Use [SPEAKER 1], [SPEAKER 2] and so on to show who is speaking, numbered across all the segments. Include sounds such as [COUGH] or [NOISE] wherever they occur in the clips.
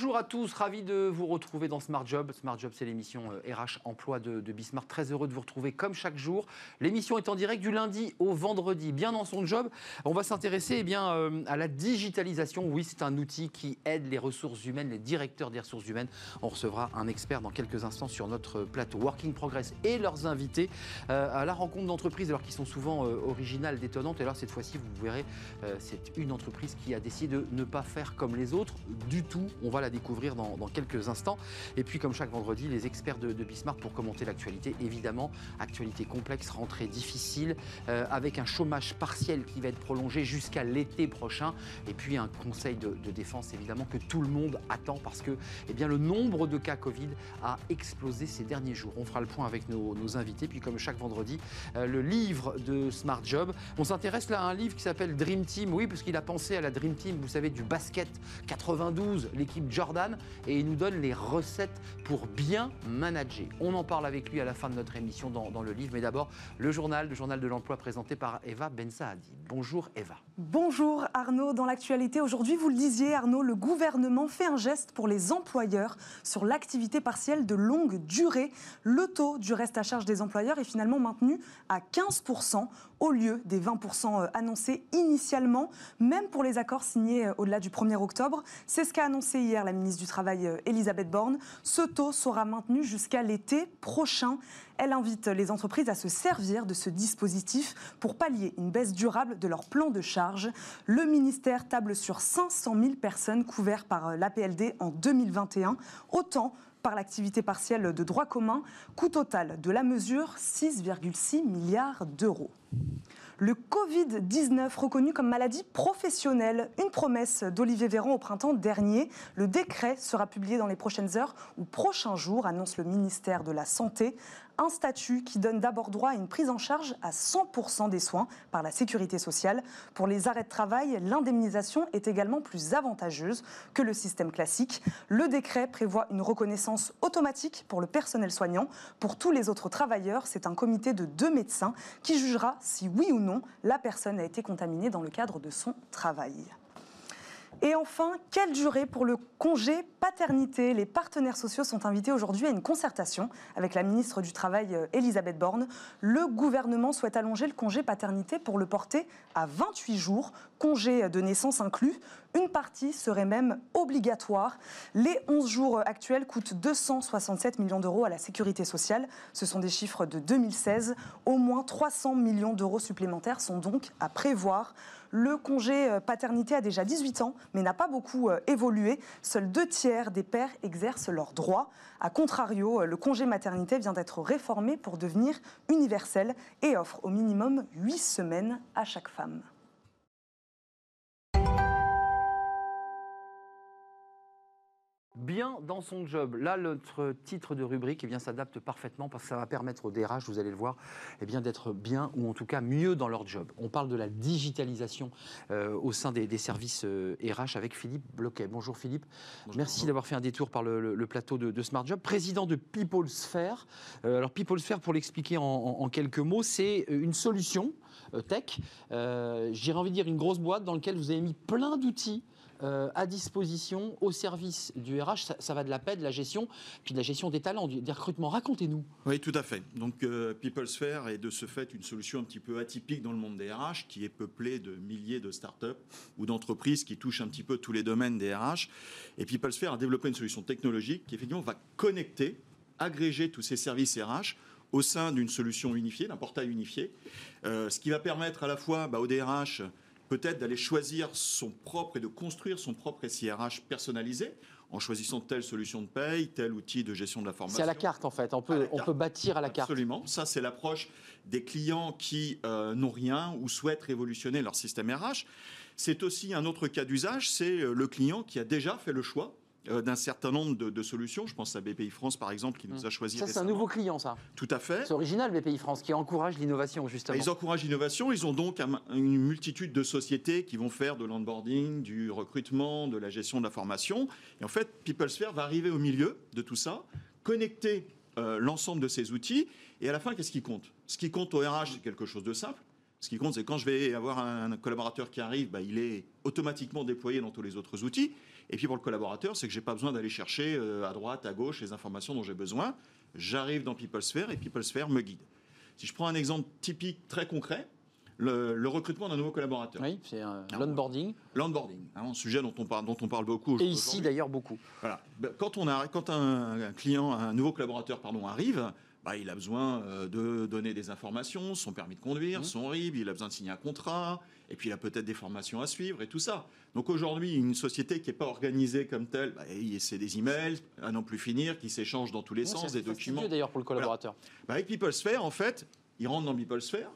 [SPEAKER 1] Bonjour à tous, ravi de vous retrouver dans Smart Job. Smart Job, c'est l'émission RH euh, Emploi de, de Bismarck. Très heureux de vous retrouver comme chaque jour. L'émission est en direct du lundi au vendredi, bien dans son job. On va s'intéresser eh bien, euh, à la digitalisation. Oui, c'est un outil qui aide les ressources humaines, les directeurs des ressources humaines. On recevra un expert dans quelques instants sur notre plateau Working Progress et leurs invités euh, à la rencontre d'entreprises, alors qui sont souvent originales, détonnantes. Et alors cette fois-ci, vous verrez, c'est une entreprise qui a décidé de ne pas faire comme les autres du tout. On va découvrir dans, quelques instants. Et puis, comme chaque vendredi, les experts de, Bismarck pour commenter l'actualité. Évidemment, actualité complexe, rentrée difficile, euh, avec un chômage partiel qui va être prolongé jusqu'à l'été prochain. Et puis, un conseil de, défense, évidemment, que tout le monde attend parce que eh bien, le nombre de cas Covid a explosé ces derniers jours. On fera le point avec nos, invités. Puis, comme chaque vendredi, euh, le livre de Smart Job. On s'intéresse là à un livre qui s'appelle Dream Team. Oui, parce qu'il a pensé à la Dream Team, vous savez, du basket 92, l'équipe Jordan, et il nous donne les recettes pour bien manager. On en parle avec lui à la fin de notre émission dans, le livre, mais d'abord le journal, le journal de l'emploi présenté par Eva Bensaadi. Bonjour Eva.
[SPEAKER 2] Bonjour Arnaud, dans l'actualité aujourd'hui, vous le disiez Arnaud, le gouvernement fait un geste pour les employeurs sur l'activité partielle de longue durée. Le taux du reste à charge des employeurs est finalement maintenu à 15% au lieu des 20% euh, annoncés initialement, même pour les accords signés euh, au-delà du 1er octobre. C'est ce qu'a annoncé hier la ministre du Travail euh, Elisabeth Borne. Ce taux sera maintenu jusqu'à l'été prochain. Elle invite les entreprises à se servir de ce dispositif pour pallier une baisse durable de leur plan de charge. Le ministère table sur 500 000 personnes couvertes par l'APLD en 2021, autant par l'activité partielle de droit commun. Coût total de la mesure 6,6 milliards d'euros. Le Covid-19 reconnu comme maladie professionnelle, une promesse d'Olivier Véran au printemps dernier. Le décret sera publié dans les prochaines heures ou prochains jours, annonce le ministère de la Santé un statut qui donne d'abord droit à une prise en charge à 100% des soins par la sécurité sociale. Pour les arrêts de travail, l'indemnisation est également plus avantageuse que le système classique. Le décret prévoit une reconnaissance automatique pour le personnel soignant. Pour tous les autres travailleurs, c'est un comité de deux médecins qui jugera si oui ou non la personne a été contaminée dans le cadre de son travail. Et enfin, quelle durée pour le congé paternité? Les partenaires sociaux sont invités aujourd'hui à une concertation avec la ministre du Travail, euh, Elisabeth Borne. Le gouvernement souhaite allonger le congé paternité pour le porter à 28 jours, congé de naissance inclus. Une partie serait même obligatoire. Les 11 jours actuels coûtent 267 millions d'euros à la sécurité sociale. Ce sont des chiffres de 2016. Au moins 300 millions d'euros supplémentaires sont donc à prévoir. Le congé euh, paternité a déjà 18 ans, mais n'a pas beaucoup euh, évolué. Seuls deux tiers des pères exercent leurs droits. A contrario, euh, le congé maternité vient d'être réformé pour devenir universel et offre au minimum 8 semaines à chaque femme.
[SPEAKER 1] Bien dans son job. Là, notre titre de rubrique eh bien, s'adapte parfaitement parce que ça va permettre aux DRH, vous allez le voir, eh bien, d'être bien ou en tout cas mieux dans leur job. On parle de la digitalisation euh, au sein des, services RH euh, avec Philippe Bloquet. Bonjour Philippe. Merci d'avoir fait un détour par le, plateau de, Smart Job. Président de People Sphere. Euh, alors People Sphere, pour l'expliquer en, quelques mots, c'est une solution tech, j'ai envie de dire une grosse boîte dans laquelle vous avez mis plein d'outils euh, à disposition au service du RH. Ça, va de la paix, de la gestion, puis de la gestion des talents, des recrutements. Racontez-nous.
[SPEAKER 3] Oui, tout à fait. Donc euh, PeopleSphere est de ce fait une solution un petit peu atypique dans le monde des RH, qui est peuplé de milliers de startups ou d'entreprises qui touchent un petit peu tous les domaines des RH. Et PeopleSphere a développé une solution technologique qui effectivement va connecter, agréger tous ces services RH au sein d'une solution unifiée, d'un portail unifié, euh, ce qui va permettre à la fois bah, aux DRH peut-être d'aller choisir son propre et de construire son propre SIRH personnalisé en choisissant telle solution de paye, tel outil de gestion de la formation.
[SPEAKER 1] C'est à la carte en fait, on peut, on peut bâtir à la carte.
[SPEAKER 3] Absolument, ça c'est l'approche des clients qui euh, n'ont rien ou souhaitent révolutionner leur système RH. C'est aussi un autre cas d'usage, c'est euh, le client qui a déjà fait le choix euh, d'un certain nombre de, solutions. Je pense à BPI France, par exemple, qui nous a choisi.
[SPEAKER 1] Ça, c'est un nouveau client, ça.
[SPEAKER 3] Tout à fait.
[SPEAKER 1] C'est original, BPI France, qui encourage l'innovation, justement.
[SPEAKER 3] Ils encouragent l'innovation. Ils ont donc une multitude de sociétés qui vont faire de l'onboarding, du recrutement, de la gestion de la formation. Et en fait, PeopleSphere va arriver au milieu de tout ça, connecter euh, l'ensemble de ces outils. Et à la fin, qu'est-ce qui compte? Ce qui compte au RH, c'est quelque chose de simple. Ce qui compte, c'est quand je vais avoir un collaborateur qui arrive, bah, il est automatiquement déployé dans tous les autres outils. Et puis pour le collaborateur, c'est que j'ai pas besoin d'aller chercher euh, à droite, à gauche les informations dont j'ai besoin. J'arrive dans PeopleSphere et PeopleSphere me guide. Si je prends un exemple typique très concret, le, le recrutement d'un nouveau collaborateur.
[SPEAKER 1] Oui, c'est un l'onboarding.
[SPEAKER 3] L'onboarding, hein, un sujet dont on parle, dont on parle beaucoup.
[SPEAKER 1] Et ici d'ailleurs beaucoup.
[SPEAKER 3] Voilà. Ben, Quand, on a, quand un, un client, un nouveau collaborateur pardon, arrive, bah, il a besoin euh, de donner des informations, son permis de conduire,
[SPEAKER 1] Mhm.
[SPEAKER 3] son RIB, il a besoin de signer un contrat, et puis il a peut-être des formations à suivre et tout ça. Donc aujourd'hui, une société qui n'est pas organisée comme telle, bah, c'est des emails à n'en plus finir, qui s'échangent dans tous les
[SPEAKER 1] Oui,
[SPEAKER 3] sens,
[SPEAKER 1] c'est
[SPEAKER 3] des documents.
[SPEAKER 1] fastidieux, d'ailleurs pour le collaborateur.
[SPEAKER 3] Bah, avec PeopleSphere, en fait, il rentre dans PeopleSphere.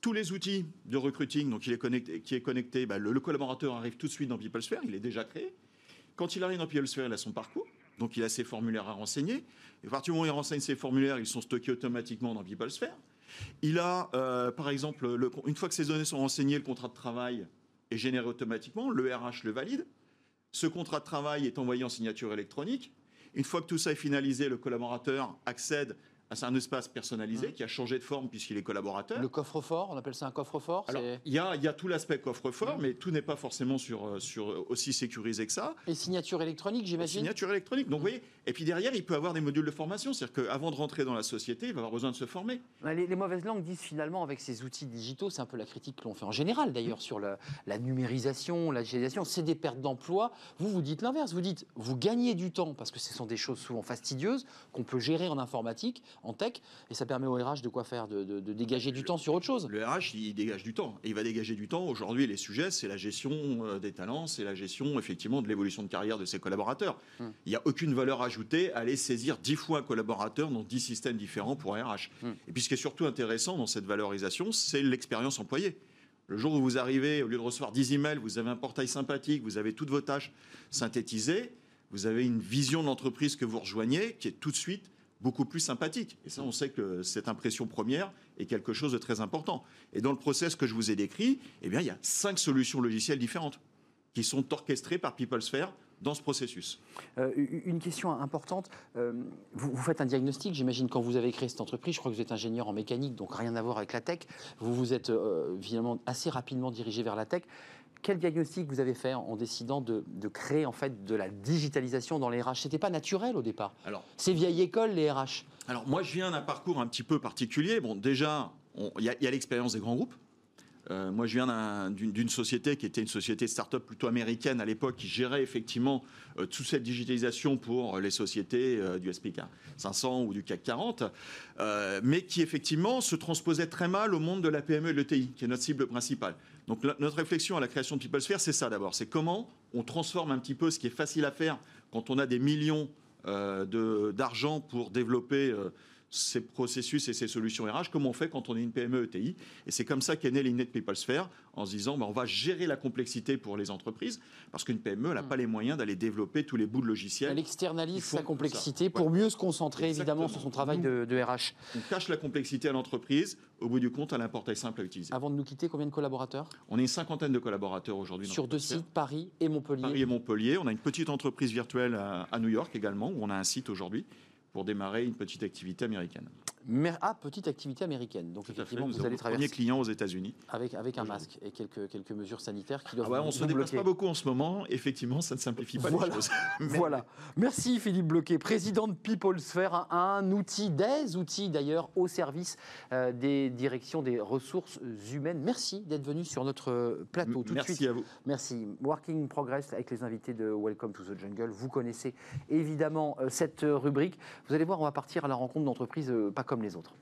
[SPEAKER 3] Tous les outils de recruiting, donc il est connecté, qui est connecté, bah, le, le collaborateur arrive tout de suite dans PeopleSphere, il est déjà créé. Quand il arrive dans PeopleSphere, il a son parcours, donc il a ses formulaires à renseigner. Et à partir du moment où il renseigne ses formulaires, ils sont stockés automatiquement dans PeopleSphere. Il a, euh, par exemple, le- une fois que ces données sont renseignées, le contrat de travail est généré automatiquement, le RH le valide. Ce contrat de travail est envoyé en signature électronique. Une fois que tout ça est finalisé, le collaborateur accède à un espace personnalisé qui a changé de forme puisqu'il est collaborateur.
[SPEAKER 1] Le coffre-fort, on appelle ça un coffre-fort.
[SPEAKER 3] Alors,
[SPEAKER 1] c'est-
[SPEAKER 3] il y a, il y a tout l'aspect coffre-fort, mais tout n'est pas forcément sur, euh, sur aussi sécurisé que ça.
[SPEAKER 1] Et signature électronique, j'imagine.
[SPEAKER 3] Signature électronique. Donc, vous voyez, et puis derrière, il peut avoir des modules de formation. C'est-à-dire qu'avant de rentrer dans la société, il va avoir besoin de se former.
[SPEAKER 1] Les, les mauvaises langues disent finalement avec ces outils digitaux, c'est un peu la critique que l'on fait en général d'ailleurs sur la, la numérisation, la digitalisation, c'est des pertes d'emploi. Vous, vous dites l'inverse, vous dites vous gagnez du temps parce que ce sont des choses souvent fastidieuses qu'on peut gérer en informatique, en tech, et ça permet au RH de quoi faire, de, de- de dégager du temps sur autre chose.
[SPEAKER 3] Le RH, il dégage du temps. Et il va dégager du temps. Aujourd'hui, les sujets, c'est la gestion euh, des talents, c'est la gestion, effectivement, de l'évolution de carrière de ses collaborateurs.
[SPEAKER 1] Hmm.
[SPEAKER 3] Il n'y a aucune valeur ajoutée à aller saisir dix fois un collaborateur dans dix systèmes différents pour un RH.
[SPEAKER 1] Hmm.
[SPEAKER 3] Et puis, ce qui est surtout intéressant dans cette valorisation, c'est l'expérience employée. Le jour où vous arrivez, au lieu de recevoir 10 emails, vous avez un portail sympathique, vous avez toutes vos tâches synthétisées, vous avez une vision de l'entreprise que vous rejoignez qui est tout de suite beaucoup plus sympathique. Et ça, on sait que cette impression première est quelque chose de très important. Et dans le process que je vous ai décrit, eh bien, il y a cinq solutions logicielles différentes qui sont orchestrées par PeopleSphere dans ce processus.
[SPEAKER 1] Euh, une question importante, euh, vous, faites un diagnostic, j'imagine, quand vous avez créé cette entreprise, je crois que vous êtes ingénieur en mécanique, donc rien à voir avec la tech, vous vous êtes euh, finalement assez rapidement dirigé vers la tech. Quel diagnostic vous avez fait en décidant de, de créer en fait de la digitalisation dans les RH? C'était pas naturel au départ.
[SPEAKER 3] Alors,
[SPEAKER 1] C'est vieille école les RH.
[SPEAKER 3] alors moi, je viens d'un parcours un petit peu particulier. Bon, déjà, il y a, l'expérience des grands groupes. Euh, moi, je viens d'un- d'une société qui était une société start-up plutôt américaine à l'époque, qui gérait effectivement euh, toute cette digitalisation pour les sociétés euh, du SPK 500 ou du CAC 40, euh, mais qui effectivement se transposait très mal au monde de la PME et de l'ETI, qui est notre cible principale. Donc notre réflexion à la création de PeopleSphere, c'est ça d'abord, c'est comment on transforme un petit peu ce qui est facile à faire quand on a des millions euh, d'argent pour développer euh, ces processus et ces solutions RH, comment on fait quand on est une PME ETI. Et c'est comme ça qu'est née de PeopleSphere, en se disant, ben, on va gérer la complexité pour les entreprises, parce qu'une PME n'a
[SPEAKER 1] Mm.
[SPEAKER 3] pas les moyens d'aller développer tous les bouts de
[SPEAKER 1] Elle
[SPEAKER 3] logiciels.
[SPEAKER 1] externalise
[SPEAKER 3] Il faut
[SPEAKER 1] sa complexité
[SPEAKER 3] ça.
[SPEAKER 1] pour mieux se concentrer évidemment sur son travail de, de RH.
[SPEAKER 3] On cache la complexité à l'entreprise, au bout du compte, elle a un portail simple à utiliser.
[SPEAKER 1] Avant de nous quitter, combien de collaborateurs?
[SPEAKER 3] On est une cinquantaine de collaborateurs aujourd'hui.
[SPEAKER 1] Sur deux sites, Paris et Montpellier.
[SPEAKER 3] Paris et Montpellier. On a une petite entreprise virtuelle à, à New York également, où on a un site aujourd'hui pour démarrer une petite activité américaine.
[SPEAKER 1] Mer- Ah, petite activité américaine. Donc
[SPEAKER 3] Tout à fait.
[SPEAKER 1] effectivement, vous allez
[SPEAKER 3] le premier
[SPEAKER 1] traverser
[SPEAKER 3] client aux États-Unis.
[SPEAKER 1] avec, avec un masque et quelques, quelques mesures sanitaires qui
[SPEAKER 3] Ah
[SPEAKER 1] doivent
[SPEAKER 3] ouais,
[SPEAKER 1] vous-
[SPEAKER 3] on se
[SPEAKER 1] vous
[SPEAKER 3] déplace pas beaucoup en ce moment. Effectivement, ça ne simplifie pas
[SPEAKER 1] Voilà.
[SPEAKER 3] les choses. [LAUGHS]
[SPEAKER 1] Voilà. Merci Philippe Bloquet, président de PeopleSphere, un, un outil, des outils d'ailleurs, au service euh, des directions des ressources humaines. Merci d'être venu sur notre plateau. Tout de
[SPEAKER 3] Merci
[SPEAKER 1] suite,
[SPEAKER 3] à vous.
[SPEAKER 1] Merci. Working in Progress avec les invités de Welcome to the Jungle. Vous connaissez évidemment euh, cette euh, rubrique. Vous allez voir, on va partir à la rencontre d'entreprises euh, pas comme les autres.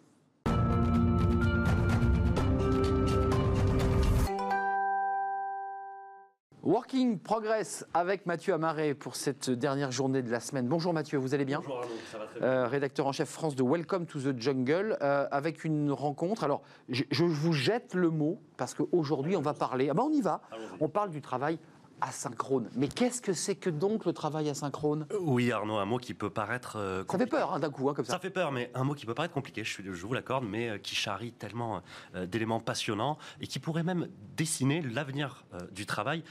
[SPEAKER 1] Working Progress avec Mathieu Amaret pour cette dernière journée de la semaine. Bonjour Mathieu, vous allez bien
[SPEAKER 4] Bonjour Arnaud, ça va très bien.
[SPEAKER 1] Euh, rédacteur en chef France de Welcome to the Jungle, euh, avec une rencontre. Alors, je, je vous jette le mot parce qu'aujourd'hui, on va parler. Ah ben, on y va. On parle du travail asynchrone. Mais qu'est-ce que c'est que donc le travail asynchrone?
[SPEAKER 4] Oui Arnaud, un mot qui peut paraître euh,
[SPEAKER 1] Ça fait peur hein, d'un coup, hein, comme ça.
[SPEAKER 4] Ça fait peur, mais un mot qui peut paraître compliqué, je, vous l'accorde, mais euh, qui charrie tellement euh, d'éléments passionnants et qui pourrait même dessiner l'avenir du travail.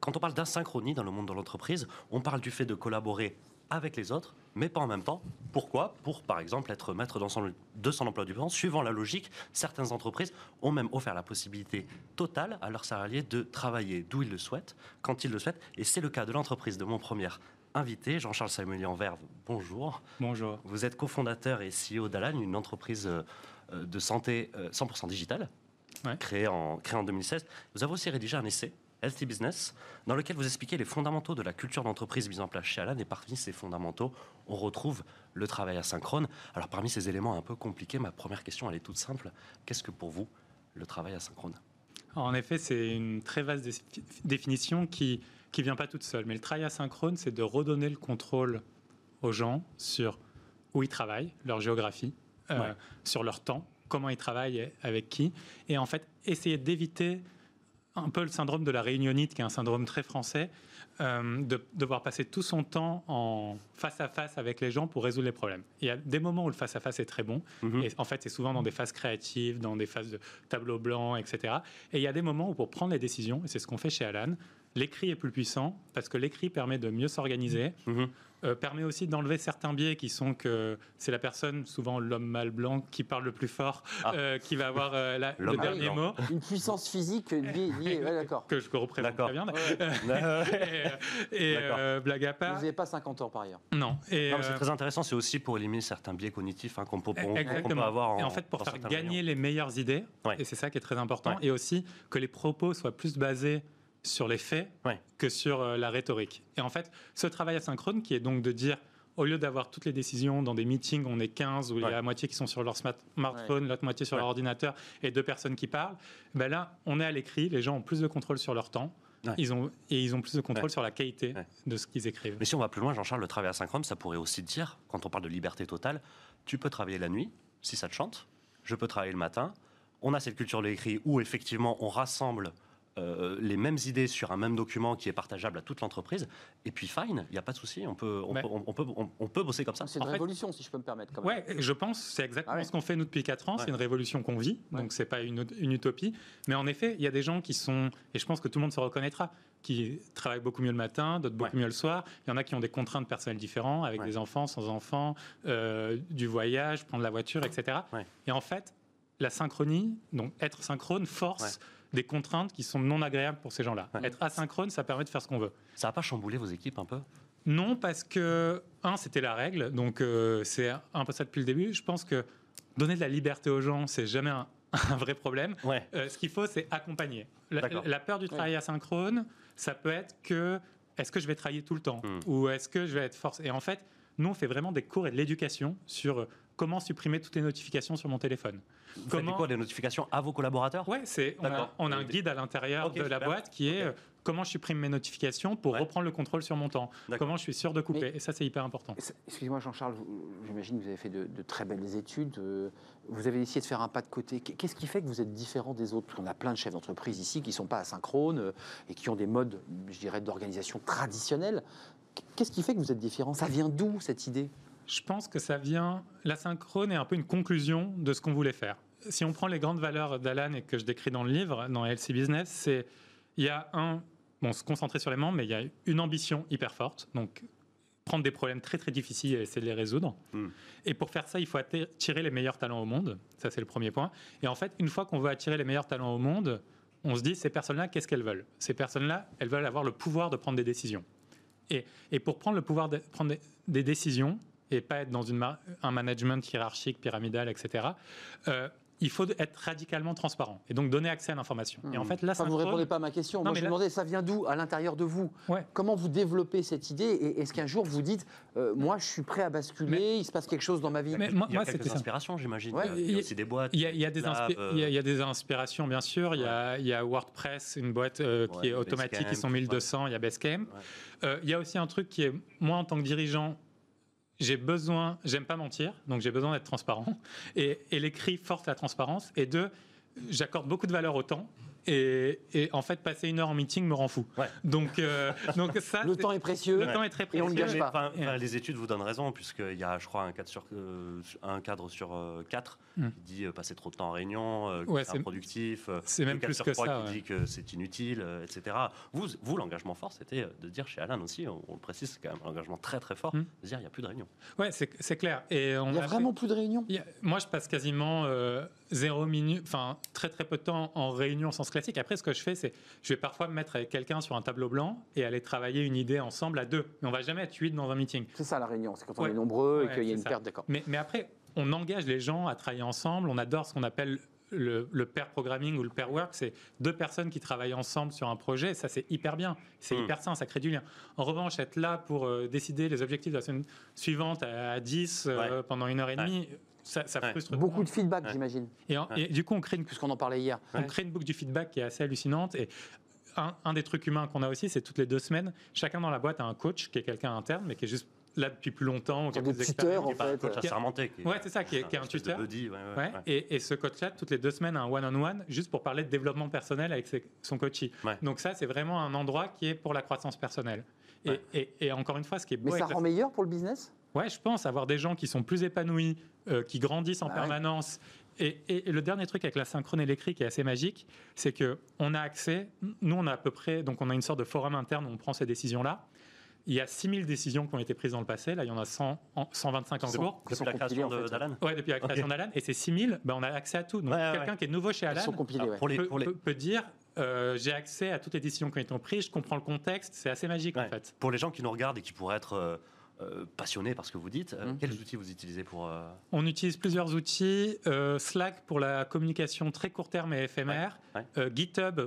[SPEAKER 4] Quand on parle d'asynchronie dans le monde de l'entreprise, on parle du fait de collaborer avec les autres, mais pas en même temps. Pourquoi? Pour, par exemple, être maître dans son, de son emploi du temps. Suivant la logique, certaines entreprises ont même offert la possibilité totale à leurs salariés de travailler d'où ils le souhaitent, quand ils le souhaitent. Et c'est le cas de l'entreprise de mon premier invité, Jean-Charles Samuelian Verve. Bonjour.
[SPEAKER 5] Bonjour.
[SPEAKER 4] Vous êtes cofondateur et CEO d'Alan, une entreprise euh, de santé 100% euh, digitale, créée, en, créée en 2016. Vous avez aussi rédigé un essai Healthy Business, dans lequel vous expliquez les fondamentaux de la culture d'entreprise mise en place chez Alan. Et parmi ces fondamentaux, on retrouve le travail asynchrone. Alors, parmi ces éléments un peu compliqués, ma première question, elle est toute simple. Qu'est-ce que pour vous, le travail asynchrone?
[SPEAKER 5] En effet, c'est une très vaste définition qui ne vient pas toute seule. Mais le travail asynchrone, c'est de redonner le contrôle aux gens sur où ils travaillent, leur géographie, euh, sur leur temps, comment ils travaillent, avec qui, et en fait essayer d'éviter un peu le syndrome de la réunionite, qui est un syndrome très français, euh, de devoir passer tout son temps en face à face avec les gens pour résoudre les problèmes. Il y a des moments où le face à face est très bon, mhm. et en fait c'est souvent dans des phases créatives, dans des phases de tableau blanc, etc. Et il y a des moments où pour prendre les décisions, et c'est ce qu'on fait chez Alan, l'écrit est plus puissant parce que l'écrit permet de mieux s'organiser. Mhm. Euh, permet aussi d'enlever certains biais qui sont que c'est la personne, souvent l'homme mâle blanc, qui parle le plus fort, ah. euh, qui va avoir euh, le dernier mot.
[SPEAKER 1] Une puissance physique liée, [LAUGHS] d'accord.
[SPEAKER 5] Que je représente très bien. et, [LAUGHS] blague à part.
[SPEAKER 1] Vous n'avez pas 50 ans par ailleurs.
[SPEAKER 5] Non.
[SPEAKER 4] Et c'est très intéressant, c'est aussi pour éliminer certains biais cognitifs hein, qu'on peut, avoir en,
[SPEAKER 5] Et en fait, pour faire gagner les meilleures idées, et c'est ça qui est très important, et aussi que les propos soient plus basés sur les faits que sur euh, la rhétorique. Et en fait, ce travail asynchrone, qui est donc de dire, au lieu d'avoir toutes les décisions dans des meetings, on est 15, où il y a la moitié qui sont sur leur smartphone, l'autre moitié sur leur ordinateur, et deux personnes qui parlent, ben là, on est à l'écrit, les gens ont plus de contrôle sur leur temps. Ils ont, et ils ont plus de contrôle sur la qualité de ce qu'ils écrivent.
[SPEAKER 4] Mais si on va plus loin, Jean-Charles, le travail asynchrone, ça pourrait aussi dire, quand on parle de liberté totale, tu peux travailler la nuit, si ça te chante, je peux travailler le matin. On a cette culture de l'écrit où effectivement on rassemble euh, les mêmes idées sur un même document qui est partageable à toute l'entreprise. Et puis, fine, il n'y a pas de souci, on peut, on, peut, on, peut, bosser comme ça.
[SPEAKER 1] C'est une révolution, si je peux me permettre.
[SPEAKER 5] Oui, je pense, c'est exactement ah ce qu'on fait nous depuis 4 ans. C'est une révolution qu'on vit, donc c'est pas une, utopie. Mais en effet, il y a des gens qui sont, et je pense que tout le monde se reconnaîtra, qui travaillent beaucoup mieux le matin, d'autres beaucoup mieux le soir. Il y en a qui ont des contraintes personnelles différentes, avec des enfants, sans enfants, euh, du voyage, prendre la voiture, etc. Et en fait, la synchronie, donc être synchrone, force des contraintes qui sont non agréables pour ces gens-là. Être asynchrone, ça permet de faire ce qu'on veut.
[SPEAKER 4] Ça n'a pas chamboulé vos équipes un peu?
[SPEAKER 5] Non, parce que, un, c'était la règle, donc euh, c'est un peu ça depuis le début. Je pense que donner de la liberté aux gens, c'est jamais un, [LAUGHS] vrai problème. Euh, ce qu'il faut, c'est accompagner. La, peur du travail asynchrone, ça peut être que est-ce que je vais travailler tout le temps hmm. ou est-ce que je vais être forcé Et en fait, nous, on fait vraiment des cours et de l'éducation sur comment supprimer toutes les notifications sur mon téléphone.
[SPEAKER 4] Vous comment... faites quoi Des notifications à vos collaborateurs
[SPEAKER 5] Oui, on, a, on a un guide à l'intérieur de la boîte qui est euh, comment je supprime mes notifications pour reprendre le contrôle sur mon temps. Comment je suis sûr de couper. et ça, c'est hyper important.
[SPEAKER 1] Excusez-moi, Jean-Charles, j'imagine que vous avez fait de, très belles études. Euh, vous avez essayé de faire un pas de côté. Qu'est-ce qui fait que vous êtes différent des autres? On a plein de chefs d'entreprise ici qui ne sont pas asynchrones euh, et qui ont des modes, je dirais, d'organisation traditionnels. Qu'est-ce qui fait que vous êtes différent? Ça vient d'où cette idée?
[SPEAKER 5] Je pense que ça vient. L'asynchrone est un peu une conclusion de ce qu'on voulait faire. Si on prend les grandes valeurs d'Alan et que je décris dans le livre, dans LC Business, c'est il y a un bon se concentrer sur les membres, mais il y a une ambition hyper forte. Donc prendre des problèmes très très difficiles et essayer de les résoudre. Hmm. Et pour faire ça, il faut attirer les meilleurs talents au monde. Ça, c'est le premier point. Et en fait, une fois qu'on veut attirer les meilleurs talents au monde, on se dit, ces personnes-là, qu'est-ce qu'elles veulent? Ces personnes-là, elles veulent avoir le pouvoir de prendre des décisions. Et, et pour prendre le pouvoir de prendre des décisions, et pas être dans une un management hiérarchique, pyramidal, etc. Euh, il faut être radicalement transparent et donc donner accès à l'information. Et en hmm. fait, là,
[SPEAKER 1] ça vous ne répondez pas à ma question. Moi, je me demandais, ça vient d'où? À l'intérieur de vous Comment vous développez cette idée? Et est-ce qu'un jour vous dites, euh, moi, je suis prêt à basculer, il se passe quelque chose dans ma vie?
[SPEAKER 4] Mais Il y a, quelques inspirations, j'imagine. Il y a aussi des boîtes.
[SPEAKER 5] Il y a, des, il y a des, inspirations, bien sûr. Il, y a, il y a WordPress, une boîte euh, qui est automatique, qui sont 1200. Il y a Basecamp. il y a aussi un truc qui est, moi, en tant que dirigeant, j'ai besoin, j'aime pas mentir, donc j'ai besoin d'être transparent. Et, l'écrit force la transparence. Et deux, j'accorde beaucoup de valeur au temps. Et, et en fait, passer une heure en meeting me rend fou.
[SPEAKER 4] Ouais.
[SPEAKER 5] Donc, euh, donc ça,
[SPEAKER 1] Le temps est précieux.
[SPEAKER 5] le temps est très
[SPEAKER 1] Et on
[SPEAKER 5] précieux.
[SPEAKER 1] le gâche pas.
[SPEAKER 4] enfin, enfin, les études vous donnent raison, puisqu'il y a, je crois, un cadre sur, euh, un cadre sur euh, quatre
[SPEAKER 5] Hmm.
[SPEAKER 4] qui dit euh, passer trop de temps en réunion, euh,
[SPEAKER 5] Ouais,
[SPEAKER 4] c'est
[SPEAKER 5] c'est-
[SPEAKER 4] improductif.
[SPEAKER 5] c'est
[SPEAKER 4] le
[SPEAKER 5] même
[SPEAKER 4] cadre
[SPEAKER 5] plus
[SPEAKER 4] sur
[SPEAKER 5] que
[SPEAKER 4] trois
[SPEAKER 5] ça,
[SPEAKER 4] qui dit que c'est inutile, euh, etc. Vous, vous l'engagement fort, c'était de dire chez Alan aussi, on, on le précise, c'est quand même un engagement très très fort,
[SPEAKER 5] Hmm.
[SPEAKER 4] de dire il n'y a plus de réunion.
[SPEAKER 5] Ouais, c'est clair. Et on
[SPEAKER 1] Il n'y a
[SPEAKER 5] a
[SPEAKER 1] vraiment plus de
[SPEAKER 5] a- Moi, je passe quasiment euh, zéro minute, enfin très très peu de temps en réunion au sens classique. Après, ce que je fais, c'est je vais parfois me mettre avec quelqu'un sur un tableau blanc et aller travailler une idée ensemble à deux. Mais on va jamais être huit dans un meeting.
[SPEAKER 1] C'est ça la réunion, c'est quand on
[SPEAKER 5] Ouais.
[SPEAKER 1] est nombreux et qu'il y a une
[SPEAKER 5] ça.
[SPEAKER 1] perte d'accord.
[SPEAKER 5] Mais, mais après, on engage les gens à travailler ensemble. On adore ce qu'on appelle le, le pair programming ou le pair work. C'est deux personnes qui travaillent ensemble sur un projet. Et ça, c'est hyper bien. C'est
[SPEAKER 4] Mm.
[SPEAKER 5] hyper sain, ça crée du lien. En revanche, être là pour euh, décider les objectifs de la semaine suivante à, à 10 euh, pendant une heure et
[SPEAKER 4] Ouais.
[SPEAKER 5] Ça, ça
[SPEAKER 4] Ouais.
[SPEAKER 5] frustre.
[SPEAKER 1] Beaucoup de feedback,
[SPEAKER 4] Ouais.
[SPEAKER 1] j'imagine,
[SPEAKER 5] Et, en- et du coup, on crée une
[SPEAKER 1] puisqu'on en parlait hier.
[SPEAKER 5] on crée une boucle du feedback qui est assez hallucinante. Et un, un des trucs humains qu'on a aussi, c'est toutes les deux semaines, chacun dans la boîte a un coach qui est quelqu'un interne, mais qui est juste là depuis plus longtemps. ou qui a
[SPEAKER 1] de
[SPEAKER 5] plus
[SPEAKER 1] tuteur,
[SPEAKER 5] d'expérience.
[SPEAKER 1] en
[SPEAKER 4] Qui est
[SPEAKER 1] fait,
[SPEAKER 4] coach assermenté. qui est-
[SPEAKER 5] Ouais, c'est ça, qui est- qui est un tuteur.
[SPEAKER 4] buddy, ouais, ouais,
[SPEAKER 5] Ouais,
[SPEAKER 4] ouais.
[SPEAKER 5] Et, et ce coach-là, toutes les deux semaines, a un one-on-one, juste pour parler de développement personnel avec ses- son coachee.
[SPEAKER 4] Ouais.
[SPEAKER 5] Donc ça, c'est vraiment un endroit qui est pour la croissance personnelle. Et,
[SPEAKER 4] Ouais.
[SPEAKER 5] et- et encore une fois, ce qui est beau
[SPEAKER 1] Mais ça
[SPEAKER 5] la-
[SPEAKER 1] rend meilleur pour le business?
[SPEAKER 5] Ouais, je pense avoir des gens qui sont plus épanouis, euh, qui grandissent en
[SPEAKER 1] Bah ouais.
[SPEAKER 5] permanence. Et, et- et le dernier truc avec la synchrone électrique qui est assez magique, c'est que on a accès. Nous, on a à peu près, donc on a une sorte de forum interne où on prend ces décisions-là. Il y a 6000 décisions qui ont été prises dans le passé. Là, il y en a 100 en- 125 en cours.
[SPEAKER 4] Depuis la création
[SPEAKER 1] en
[SPEAKER 4] de-
[SPEAKER 1] fait.
[SPEAKER 4] d'Alan
[SPEAKER 5] Ouais, depuis la création
[SPEAKER 4] Ok.
[SPEAKER 5] d'Alan. Et ces 6000, ben, on a accès à tout. Donc,
[SPEAKER 4] Ouais, ouais,
[SPEAKER 5] quelqu'un
[SPEAKER 4] ouais.
[SPEAKER 5] qui est nouveau chez Alan
[SPEAKER 1] sont compilés,
[SPEAKER 4] pour les,
[SPEAKER 5] peut,
[SPEAKER 4] pour les-
[SPEAKER 5] peut- peut dire euh, j'ai accès à toutes les décisions qui ont été prises, je comprends le contexte. C'est assez magique, en fait.
[SPEAKER 4] Pour les gens qui nous regardent et qui pourraient être euh, euh, passionnés par ce que vous dites, euh,
[SPEAKER 1] Mhm.
[SPEAKER 4] quels outils vous utilisez pour. euh,
[SPEAKER 5] On utilise plusieurs outils. Slack pour la communication très court terme et éphémère.
[SPEAKER 4] Ouais, ouais.
[SPEAKER 5] GitHub,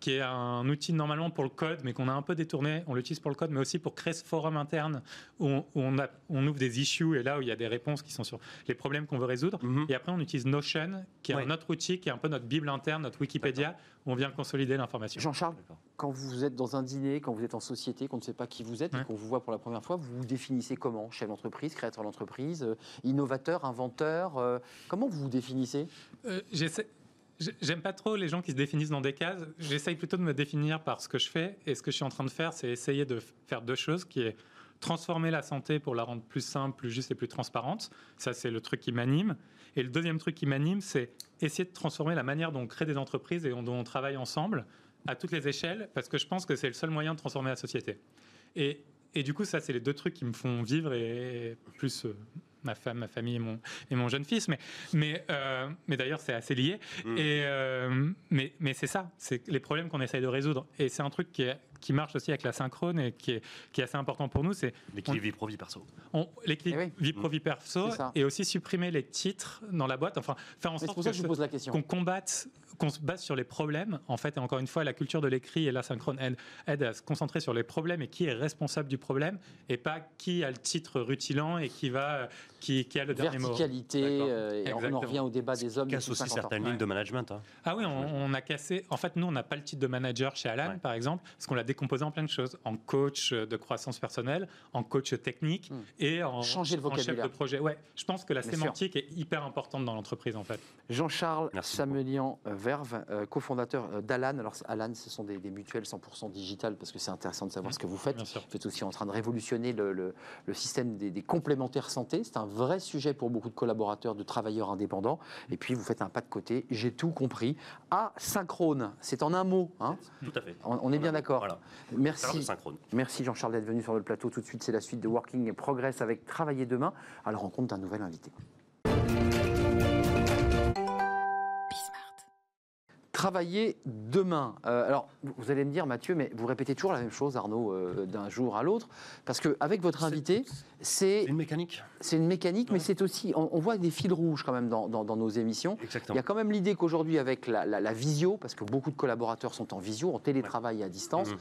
[SPEAKER 5] qui est un outil normalement pour le code, mais qu'on a un peu détourné. On l'utilise pour le code, mais aussi pour créer ce forum interne où on, où on a- on ouvre des issues et là où il y a des réponses qui sont sur les problèmes qu'on veut résoudre.
[SPEAKER 4] Mhm.
[SPEAKER 5] Et après, on utilise Notion, qui est
[SPEAKER 4] Ouais.
[SPEAKER 5] un autre outil, qui est un peu notre Bible interne, notre Wikipédia, où on vient consolider l'information.
[SPEAKER 1] Jean-Charles, quand vous êtes dans un dîner, quand vous êtes en société, qu'on ne sait pas qui vous êtes et
[SPEAKER 5] Ouais.
[SPEAKER 1] qu'on vous voit pour la première fois, vous vous définissez comment? Chef d'entreprise, créateur d'entreprise, euh, innovateur, inventeur euh, Comment vous vous définissez?
[SPEAKER 5] Euh, j'essaie- J'aime pas trop les gens qui se définissent dans des cases. J'essaye plutôt de me définir par ce que je fais. Et ce que je suis en train de faire, c'est essayer de faire deux choses, qui est transformer la santé pour la rendre plus simple, plus juste et plus transparente. Ça, c'est le truc qui m'anime. Et le deuxième truc qui m'anime, c'est essayer de transformer la manière dont on crée des entreprises et dont on travaille ensemble à toutes les échelles, parce que je pense que c'est le seul moyen de transformer la société. Et, et du coup, ça, c'est les deux trucs qui me font vivre, et plus euh, ma femme, ma famille et mon, et mon jeune fils. Mais, mais, euh, mais d'ailleurs, c'est assez lié.
[SPEAKER 4] Mm.
[SPEAKER 5] Et, euh, mais mais c'est ça, c'est les problèmes qu'on essaye de résoudre. Et c'est un truc qui, est- qui marche aussi avec la synchrone et qui est, qui est assez important pour nous. C'est
[SPEAKER 4] L'équilibre vie pro, vie perso.
[SPEAKER 5] on- l'équilibre
[SPEAKER 1] Eh oui.
[SPEAKER 5] vie pro, vie perso et aussi supprimer les titres dans la boîte. Enfin, faire en sorte
[SPEAKER 1] pour ça que je
[SPEAKER 5] ce-
[SPEAKER 1] vous pose la question.
[SPEAKER 5] qu'on combatte, qu'on se base sur les problèmes. En fait, et encore une fois, la culture de l'écrit et l'asynchrone aide, aide à se concentrer sur les problèmes et qui est responsable du problème et pas qui a le titre rutilant et qui va, qui, qui a le dernier mot.
[SPEAKER 1] Verticalité, euh, et on en revient au débat des hommes.
[SPEAKER 4] Casse aussi
[SPEAKER 1] 50 ans.
[SPEAKER 4] certaines lignes de management. hein.
[SPEAKER 5] Ah oui, on, on a cassé. En fait, nous, on n'a pas le titre de manager chez Alan,
[SPEAKER 4] Ouais.
[SPEAKER 5] par exemple, parce qu'on l'a décomposé en plein de choses. En coach de croissance personnelle, en coach technique
[SPEAKER 1] Hmm.
[SPEAKER 5] et en,
[SPEAKER 1] Changer le
[SPEAKER 5] en chef de projet. Ouais, je pense que la
[SPEAKER 1] Bien sûr.
[SPEAKER 5] sémantique est hyper importante dans l'entreprise, en fait.
[SPEAKER 1] Jean-Charles
[SPEAKER 4] Merci
[SPEAKER 1] Samelian euh, Verve, euh, cofondateur euh, d'Alan. Alors, Alan, ce sont des, des mutuelles 100% digitales parce que c'est intéressant de savoir ce que vous faites.
[SPEAKER 5] Bien sûr.
[SPEAKER 1] Vous êtes aussi en train de révolutionner le, le- le système des, des complémentaires santé. C'est un vrai sujet pour beaucoup de collaborateurs, de travailleurs indépendants. Et puis, vous faites un pas de côté. J'ai tout compris. Asynchrone, c'est en un mot. hein.
[SPEAKER 4] Tout à fait.
[SPEAKER 1] On, on est bien d'accord.
[SPEAKER 4] Voilà.
[SPEAKER 1] Merci. Merci Jean-Charles d'être venu sur le plateau. Tout de suite, c'est la suite de Working Progress avec Travailler demain à la rencontre d'un nouvel invité. Travailler demain. Euh, alors, vous- allez me dire, Mathieu, mais vous répétez toujours la même chose, Arnaud, euh, d'un jour à l'autre, parce qu'avec votre invité, c'est
[SPEAKER 4] une mécanique.
[SPEAKER 1] c'est une mécanique, mais c'est aussi, on, on voit des fils rouges quand même dans, dans- dans nos émissions. Il y a quand même l'idée qu'aujourd'hui, avec la, la- la visio, parce que beaucoup de collaborateurs sont en visio, en télétravail à distance,
[SPEAKER 4] Mhm.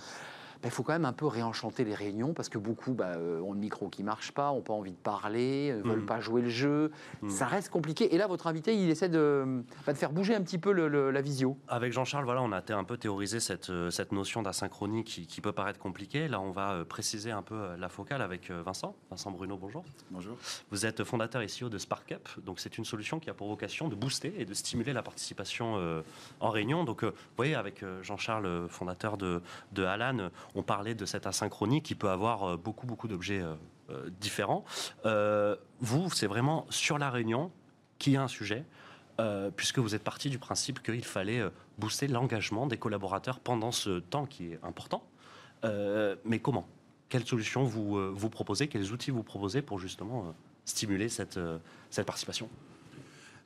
[SPEAKER 1] Il faut quand même un peu réenchanter les réunions parce que beaucoup bah, euh, ont le micro qui marche pas, ont pas envie de parler, ne veulent
[SPEAKER 4] Mhm.
[SPEAKER 1] pas jouer le jeu.
[SPEAKER 4] Mhm.
[SPEAKER 1] Ça reste compliqué. Et là, votre invité, il essaie de, bah, de faire bouger un petit peu le- le- la visio.
[SPEAKER 4] Avec Jean-Charles, voilà, on a un peu théorisé cette, euh, cette notion d'asynchronie qui, qui peut paraître compliquée. Là, on va euh, préciser un peu euh, la focale avec euh, Vincent. Vincent Bruno, bonjour.
[SPEAKER 3] Bonjour.
[SPEAKER 4] Vous êtes fondateur et CEO de SparkUp. Donc, c'est une solution qui a pour vocation de booster et de stimuler la participation euh, en réunion. Donc, euh, vous voyez, avec euh, Jean-Charles, euh, fondateur de, de Alan, euh, on parlait de cette asynchronie qui peut avoir euh, beaucoup, beaucoup d'objets euh, euh, différents. Vous, c'est vraiment sur la réunion qu'il y a un sujet. puisque vous êtes parti du principe qu'il fallait booster l'engagement des collaborateurs pendant ce temps qui est important. Mais comment? Quelles solutions vous, vous proposez? Quels outils vous proposez pour justement stimuler cette, cette participation?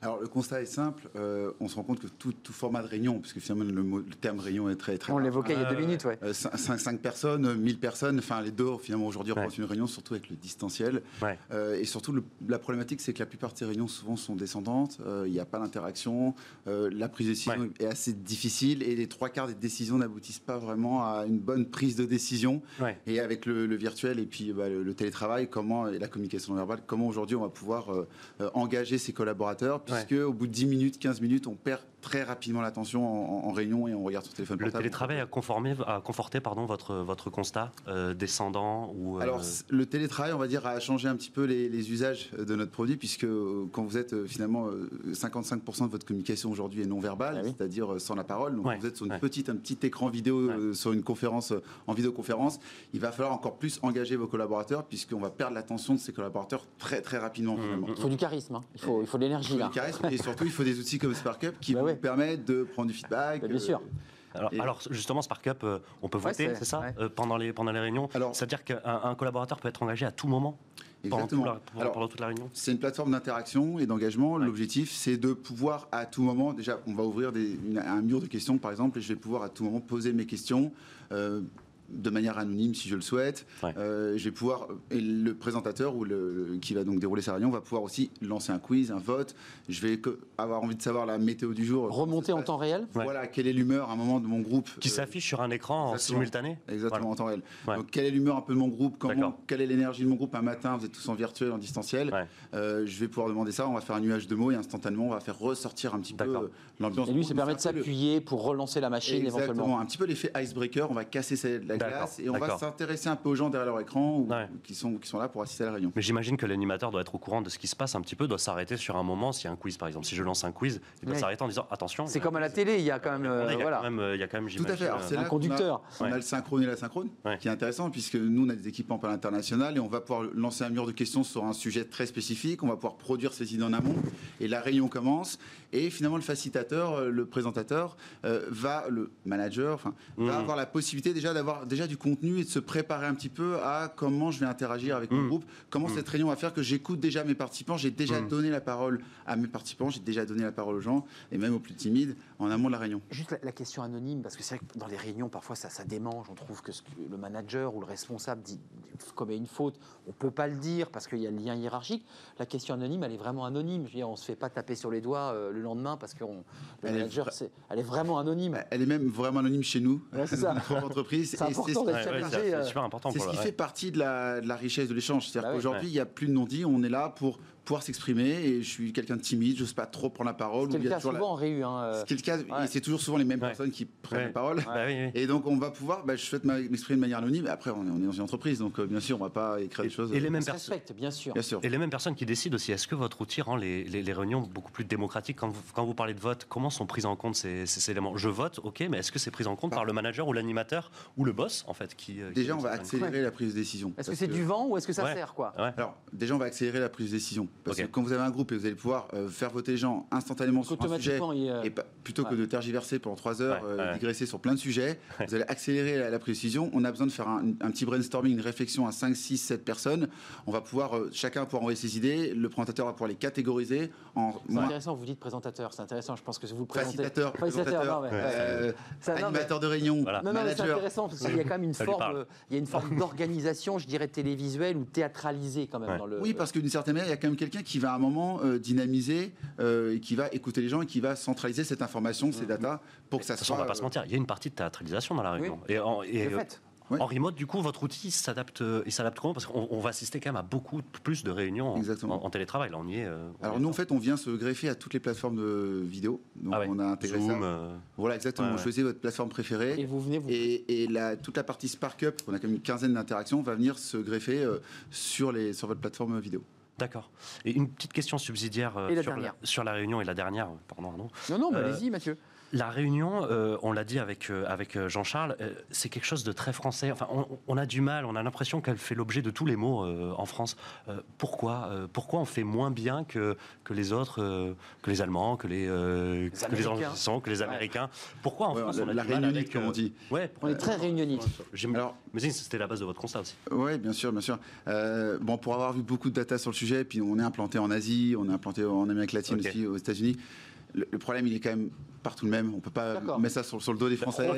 [SPEAKER 6] Alors le constat est simple, euh, on se rend compte que tout, tout format de réunion, puisque finalement le, mot- le terme réunion est très très
[SPEAKER 1] On l'évoquait il y a deux
[SPEAKER 4] Euh,
[SPEAKER 1] minutes, ouais.
[SPEAKER 6] 5, personnes, 1000 personnes, enfin les deux finalement aujourd'hui
[SPEAKER 4] Ouais.
[SPEAKER 6] représentent une réunion, surtout avec le distanciel.
[SPEAKER 4] Ouais.
[SPEAKER 6] Euh, et surtout le- la problématique c'est que la plupart de ces réunions souvent sont descendantes, euh, il n'y a pas d'interaction, euh, la prise de décision
[SPEAKER 4] Ouais.
[SPEAKER 6] est assez difficile et les trois quarts des décisions n'aboutissent pas vraiment à une bonne prise de décision.
[SPEAKER 4] Ouais.
[SPEAKER 6] Et avec le, le virtuel et puis bah, le, le télétravail, comment et la communication non verbale, comment aujourd'hui on va pouvoir euh, euh, engager ses collaborateurs, puisque au bout de 10 minutes, 15 minutes, on perd très rapidement l'attention en, en- en réunion et on regarde son téléphone
[SPEAKER 4] Le
[SPEAKER 6] portable.
[SPEAKER 4] télétravail a, conformé, a conforté pardon, votre, votre constat euh, descendant ou, euh,
[SPEAKER 6] Alors, le télétravail, on va dire, a changé un petit peu les, les usages de notre produit, puisque euh, quand vous êtes euh, finalement euh, 55% de votre communication aujourd'hui est non verbale,
[SPEAKER 1] Ah oui.
[SPEAKER 6] c'est-à-dire euh, sans la parole. Donc,
[SPEAKER 4] Ouais,
[SPEAKER 6] quand vous êtes sur une
[SPEAKER 4] ouais.
[SPEAKER 6] petite, un petit écran vidéo,
[SPEAKER 4] Ouais.
[SPEAKER 6] euh, sur une conférence, euh, en vidéoconférence, il va falloir encore plus engager vos collaborateurs, puisqu'on va perdre l'attention de ces collaborateurs très très rapidement.
[SPEAKER 4] Mmh,
[SPEAKER 6] finalement.
[SPEAKER 1] Il faut du charisme, hein. il, faut, il faut de
[SPEAKER 6] Il
[SPEAKER 1] l'énergie
[SPEAKER 6] faut
[SPEAKER 1] là.
[SPEAKER 6] du charisme, et surtout, il faut des outils comme SparkUp qui
[SPEAKER 1] Bah
[SPEAKER 6] vous permettent de prendre du feedback.
[SPEAKER 1] Bah, bien sûr.
[SPEAKER 4] Alors, alors, justement, SparkUp, euh, on peut voter,
[SPEAKER 1] c'est-
[SPEAKER 4] c'est ça,
[SPEAKER 1] ouais.
[SPEAKER 4] euh, pendant, les, pendant les réunions?
[SPEAKER 6] Alors-
[SPEAKER 4] C'est-à-dire qu'un un collaborateur peut être engagé à tout moment? Pendant,
[SPEAKER 6] Exactement.
[SPEAKER 4] tout la- pendant-
[SPEAKER 6] Alors,
[SPEAKER 4] pendant toute la réunion?
[SPEAKER 6] C'est une plateforme d'interaction et d'engagement.
[SPEAKER 4] Ouais.
[SPEAKER 6] L'objectif, c'est de pouvoir à tout moment, déjà, on va ouvrir des- une- un mur de questions, par exemple, et je vais pouvoir à tout moment poser mes questions. euh, de manière anonyme si je le souhaite.
[SPEAKER 4] Ouais.
[SPEAKER 6] Euh, je vais pouvoir et le présentateur ou le, qui va donc dérouler sa réunion va pouvoir aussi lancer un quiz, un vote. Je vais que- avoir envie de savoir la météo du jour.
[SPEAKER 1] Remonter en temps réel
[SPEAKER 4] Ouais.
[SPEAKER 6] Voilà, quelle est l'humeur à un moment de mon groupe.
[SPEAKER 4] Qui
[SPEAKER 6] euh,
[SPEAKER 4] s'affiche sur un écran en simultané
[SPEAKER 6] Exactement, en temps réel.
[SPEAKER 4] Ouais.
[SPEAKER 6] Donc, quelle est l'humeur un peu de mon groupe comment. Quelle est l'énergie de mon groupe un matin Vous êtes tous en virtuel, en distanciel.
[SPEAKER 4] Ouais.
[SPEAKER 6] Euh, je vais pouvoir demander ça. On va faire un nuage de mots et instantanément, on va faire ressortir un petit peu l'ambiance.
[SPEAKER 1] Et lui, ça permet de
[SPEAKER 6] le-
[SPEAKER 1] s'appuyer pour relancer la machine
[SPEAKER 6] Exactement,
[SPEAKER 1] éventuellement.
[SPEAKER 6] un petit peu l'effet icebreaker. On va casser cette- la et on va s'intéresser un peu aux gens derrière leur écran ou,
[SPEAKER 4] Ouais.
[SPEAKER 6] qui, sont, qui sont là pour assister à la réunion.
[SPEAKER 4] Mais j'imagine que l'animateur doit être au courant de ce qui se passe un petit peu, doit s'arrêter sur un moment s'il y a un quiz par exemple. Si je lance un quiz, il doit
[SPEAKER 1] Ouais.
[SPEAKER 4] s'arrêter en disant attention.
[SPEAKER 1] C'est comme à la télé, il y a quand même. euh,
[SPEAKER 4] il, y a
[SPEAKER 1] voilà.
[SPEAKER 4] quand même euh, il y a quand même,
[SPEAKER 6] Tout à fait.
[SPEAKER 4] J'imagine,
[SPEAKER 6] c'est
[SPEAKER 1] un
[SPEAKER 6] a-
[SPEAKER 1] conducteur.
[SPEAKER 6] On a,
[SPEAKER 4] Ouais.
[SPEAKER 6] le synchrone et l'asynchrone,
[SPEAKER 4] Ouais.
[SPEAKER 6] qui est intéressant puisque nous, on a des équipements à l'international et on va pouvoir lancer un mur de questions sur un sujet très spécifique. On va pouvoir produire ces idées en amont et la réunion commence. Et finalement, le facilitateur, euh, le présentateur, euh, va, le manager, va
[SPEAKER 4] Mhm.
[SPEAKER 6] avoir la possibilité déjà d'avoir déjà du contenu et de se préparer un petit peu à comment je vais interagir avec mon
[SPEAKER 4] Mhm.
[SPEAKER 6] groupe, comment cette réunion va faire que j'écoute déjà mes participants. J'ai déjà donné la parole à mes participants, j'ai déjà donné la parole aux gens et même aux plus timides en amont de la réunion.
[SPEAKER 1] Juste la, la question anonyme, parce que c'est vrai que dans les réunions, parfois ça, ça démange. On trouve que ce que le manager ou le responsable dit, commet une faute. On ne peut pas le dire parce qu'il y a le lien hiérarchique. La question anonyme, elle est vraiment anonyme. Je veux dire, on ne se fait pas taper sur les doigts euh, le lendemain parce que on- le
[SPEAKER 6] Elle est
[SPEAKER 1] manager, c'est- elle est vraiment anonyme.
[SPEAKER 6] Elle est même vraiment anonyme chez nous,
[SPEAKER 1] Ouais, c'est ça. [LAUGHS]
[SPEAKER 6] dans notre entreprise.
[SPEAKER 1] C'est important d'être
[SPEAKER 4] Ouais, c'est
[SPEAKER 1] euh,
[SPEAKER 4] super important
[SPEAKER 6] C'est ce qui
[SPEAKER 4] ouais.
[SPEAKER 6] fait partie de la, de la richesse de l'échange. C'est-à-dire
[SPEAKER 1] Bah
[SPEAKER 6] qu'aujourd'hui, il n'y a plus de non-dit, on est là pour pouvoir s'exprimer et je suis quelqu'un de timide, j'ose pas trop prendre la parole.
[SPEAKER 1] C'est le
[SPEAKER 6] y a
[SPEAKER 1] cas
[SPEAKER 6] toujours la-
[SPEAKER 1] souvent en réu. hein, euh.
[SPEAKER 6] Ce qui est le cas,
[SPEAKER 1] Ouais.
[SPEAKER 6] et c'est toujours souvent les mêmes
[SPEAKER 4] Ouais.
[SPEAKER 6] personnes qui prennent
[SPEAKER 4] Ouais.
[SPEAKER 6] la parole.
[SPEAKER 4] Bah.
[SPEAKER 6] Et donc, on va pouvoir, bah, je souhaite m'exprimer de manière anonyme. Après, on est, on est dans une entreprise, donc euh, bien sûr, on va pas écrire des choses.
[SPEAKER 4] Et les
[SPEAKER 1] On
[SPEAKER 4] mêmes personnes.
[SPEAKER 1] bien sûr.
[SPEAKER 6] Bien sûr.
[SPEAKER 4] Et les mêmes personnes qui décident aussi, est-ce que votre outil rend les, les- les réunions beaucoup plus démocratiques quand vous, quand vous parlez de vote Comment sont pris en compte ces, ces éléments? Je vote, ok, mais est-ce que c'est pris en compte par le manager ou l'animateur ou le boss, en fait qui, euh, qui
[SPEAKER 6] Déjà, on va accélérer la prise de décision.
[SPEAKER 1] Est-ce que c'est du vent ou est-ce que ça sert quoi?
[SPEAKER 6] Alors, déjà, on va accélérer la prise de décision. Parce que quand vous avez un groupe et vous allez pouvoir euh, faire voter les gens instantanément sur un sujet,
[SPEAKER 1] euh,
[SPEAKER 6] et pas- plutôt que de tergiverser pendant trois heures,
[SPEAKER 4] Ouais,
[SPEAKER 6] euh,
[SPEAKER 4] ouais.
[SPEAKER 6] digresser sur plein de sujets, [LAUGHS] vous allez accélérer la, la précision. On a besoin de faire un, un petit brainstorming, une réflexion à 5, 6, 7 personnes. On va pouvoir, euh, chacun va pouvoir envoyer ses idées, le présentateur va pouvoir les catégoriser en
[SPEAKER 1] c'est
[SPEAKER 6] moins-
[SPEAKER 1] intéressant, vous dites présentateur, c'est intéressant, je pense que vous le présentez.
[SPEAKER 6] facilitateur, présentateur,
[SPEAKER 1] non, mais-
[SPEAKER 6] animateur de réunion,
[SPEAKER 4] Voilà.
[SPEAKER 1] Non, non, mais c'est
[SPEAKER 6] manager.
[SPEAKER 1] intéressant parce qu'il y a quand même une [LAUGHS]
[SPEAKER 4] Ça
[SPEAKER 1] forme, euh, il y a une forme d'organisation, je dirais télévisuelle ou théâtralisée quand même
[SPEAKER 4] Ouais.
[SPEAKER 1] dans le.
[SPEAKER 6] Oui, parce que d'une certaine manière, il y a quand même quelqu'un qui va à un moment euh, dynamiser euh, et qui va écouter les gens et qui va centraliser cette information, ces datas, pour que ça
[SPEAKER 4] toute façon, on
[SPEAKER 6] soit.
[SPEAKER 4] va pas se
[SPEAKER 6] euh,
[SPEAKER 4] mentir, il y a une partie de théâtralisation dans la réunion. Et, en, et,
[SPEAKER 1] de fait.
[SPEAKER 6] Ouais.
[SPEAKER 4] En remote, du coup, votre outil s'adapte, il s'adapte comment? Parce qu'on on va assister quand même à beaucoup plus de réunions en,
[SPEAKER 6] Exactement.
[SPEAKER 4] en- en télétravail. Là, on y est. euh, on
[SPEAKER 6] Alors nous, en fait, on vient se greffer à toutes les plateformes de vidéo. Donc
[SPEAKER 4] Ah ouais.
[SPEAKER 6] on a intégré
[SPEAKER 4] Zoom,
[SPEAKER 6] ça.
[SPEAKER 4] euh,
[SPEAKER 6] Voilà, exactement.
[SPEAKER 4] Ouais,
[SPEAKER 6] Vous
[SPEAKER 4] ouais.
[SPEAKER 6] choisissez votre plateforme préférée.
[SPEAKER 1] Et vous venez vous.
[SPEAKER 6] Et, et la- toute la partie Spark Up, on a quand même une quinzaine d'interactions, va venir se greffer euh, sur, les, sur votre plateforme vidéo.
[SPEAKER 4] D'accord. Et une petite question subsidiaire euh,
[SPEAKER 1] la
[SPEAKER 4] sur, la réunion et la dernière. Pardon, Arnaud.
[SPEAKER 1] Non, non, mais
[SPEAKER 4] Euh,
[SPEAKER 1] allez-y, Mathieu.
[SPEAKER 4] La réunion, euh, on l'a dit avec, euh, avec euh, Jean-Charles, euh, c'est quelque chose de très français. Enfin, on, on a du mal, on a l'impression qu'elle fait l'objet de tous les mots euh, en France. Euh, pourquoi euh, Pourquoi on fait moins bien que, que les autres, euh, que les Allemands, que les, euh, que les. Anglo-Saxons, que les Américains? Pourquoi en
[SPEAKER 6] Ouais,
[SPEAKER 4] France
[SPEAKER 6] la
[SPEAKER 4] on a
[SPEAKER 6] la
[SPEAKER 4] du mal
[SPEAKER 6] réunionnite,
[SPEAKER 4] avec,
[SPEAKER 6] comme on dit.
[SPEAKER 4] Ouais,
[SPEAKER 1] On est très réunionnite.
[SPEAKER 4] j'im-
[SPEAKER 6] Alors,
[SPEAKER 4] que c'était la base de votre constat aussi.
[SPEAKER 6] Oui, bien sûr, bien sûr. Euh, bon, pour avoir vu beaucoup de data sur le sujet, puis on est implanté en Asie, on est implanté en Amérique latine aussi, aux États-Unis. Le, le problème, il est quand même partout le même. On peut pas mettre ça sur, sur le dos des Français.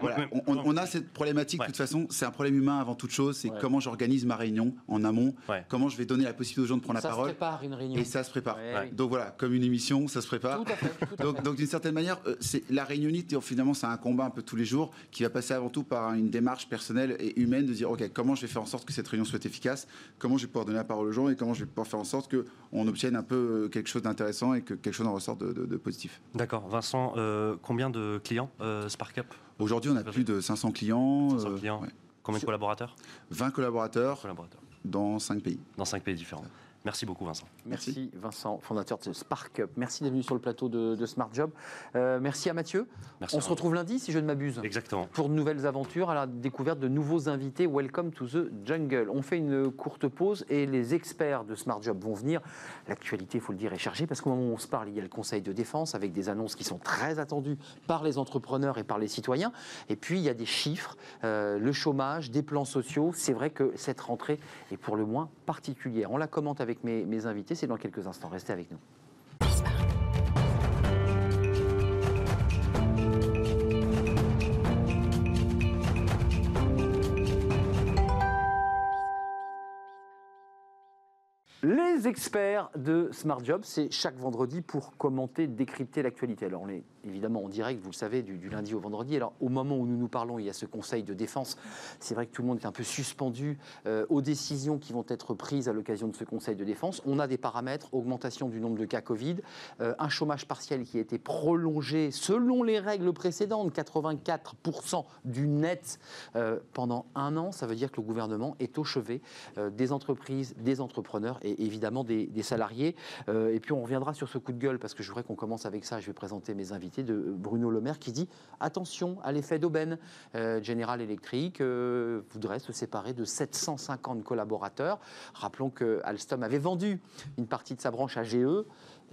[SPEAKER 6] Voilà. On, on- on a cette problématique,
[SPEAKER 4] Ouais.
[SPEAKER 6] de toute façon, c'est un problème humain avant toute chose. C'est
[SPEAKER 1] Ouais.
[SPEAKER 6] comment j'organise ma réunion en amont,
[SPEAKER 4] Ouais.
[SPEAKER 6] comment je vais donner la possibilité aux gens de prendre
[SPEAKER 1] ça
[SPEAKER 6] la
[SPEAKER 1] se
[SPEAKER 6] parole.
[SPEAKER 1] prépare une réunion.
[SPEAKER 6] Et ça se prépare. Donc voilà, comme une émission, ça se prépare.
[SPEAKER 1] Tout à fait. Tout à
[SPEAKER 6] Donc, d'une certaine manière, euh, c'est la réunionnite. et Finalement, c'est un combat un peu tous les jours qui va passer avant tout par une démarche personnelle et humaine de dire ok, comment je vais faire en sorte que cette réunion soit efficace, comment je vais pouvoir donner la parole aux gens? Et comment je vais pouvoir faire en sorte que on obtienne un peu euh, quelque chose d'intéressant et que quelque chose en ressorte de, de- de positif.
[SPEAKER 4] D'accord. Vincent, euh, combien de clients euh, SparkUp?
[SPEAKER 6] Aujourd'hui, on a plus de 500 clients,
[SPEAKER 4] 500
[SPEAKER 6] euh,
[SPEAKER 4] clients.
[SPEAKER 6] ouais.
[SPEAKER 4] Combien de collaborateurs?
[SPEAKER 6] 20 collaborateurs
[SPEAKER 4] Collaborateurs.
[SPEAKER 6] dans 5 pays.
[SPEAKER 4] Dans 5 pays différents. Merci beaucoup, Vincent.
[SPEAKER 1] Merci Vincent, fondateur de Spark Up. Merci d'être venu sur le plateau de, de Smart Job. Euh, merci à Mathieu.
[SPEAKER 4] Merci.
[SPEAKER 1] On se retrouve lundi, si je ne m'abuse.
[SPEAKER 4] Exactement.
[SPEAKER 1] pour de nouvelles aventures, à la découverte de nouveaux invités. Welcome to the jungle. On fait une courte pause et les experts de Smart Job vont venir. L'actualité, il faut le dire, est chargée parce qu'au moment où on se parle, il y a le Conseil de défense avec des annonces qui sont très attendues par les entrepreneurs et par les citoyens. Et puis, il y a des chiffres, euh, le chômage, des plans sociaux. C'est vrai que cette rentrée est pour le moins particulière. On la commente avec mes, mes invités. C'est dans quelques instants. Restez avec nous. Les experts de Smart Job, c'est chaque vendredi pour commenter, décrypter l'actualité. Alors, on est évidemment en direct, vous le savez, du, lundi au vendredi. Alors, au moment où nous nous parlons, il y a ce conseil de défense. C'est vrai que tout le monde est un peu suspendu euh, aux décisions qui vont être prises à l'occasion de ce conseil de défense. On a des paramètres, augmentation du nombre de cas Covid, euh, un chômage partiel qui a été prolongé selon les règles précédentes, 84% du net euh, pendant un an. Ça veut dire que le gouvernement est au chevet des entreprises, des entrepreneurs et évidemment des, des salariés. Et puis on reviendra sur ce coup de gueule parce que je voudrais qu'on commence avec ça. Je vais présenter mes invités de Bruno Le Maire qui dit attention à l'effet d'aubaine. Euh, General Electric euh, voudrait se séparer de 750 collaborateurs. Rappelons que Alstom avait vendu une partie de sa branche à GE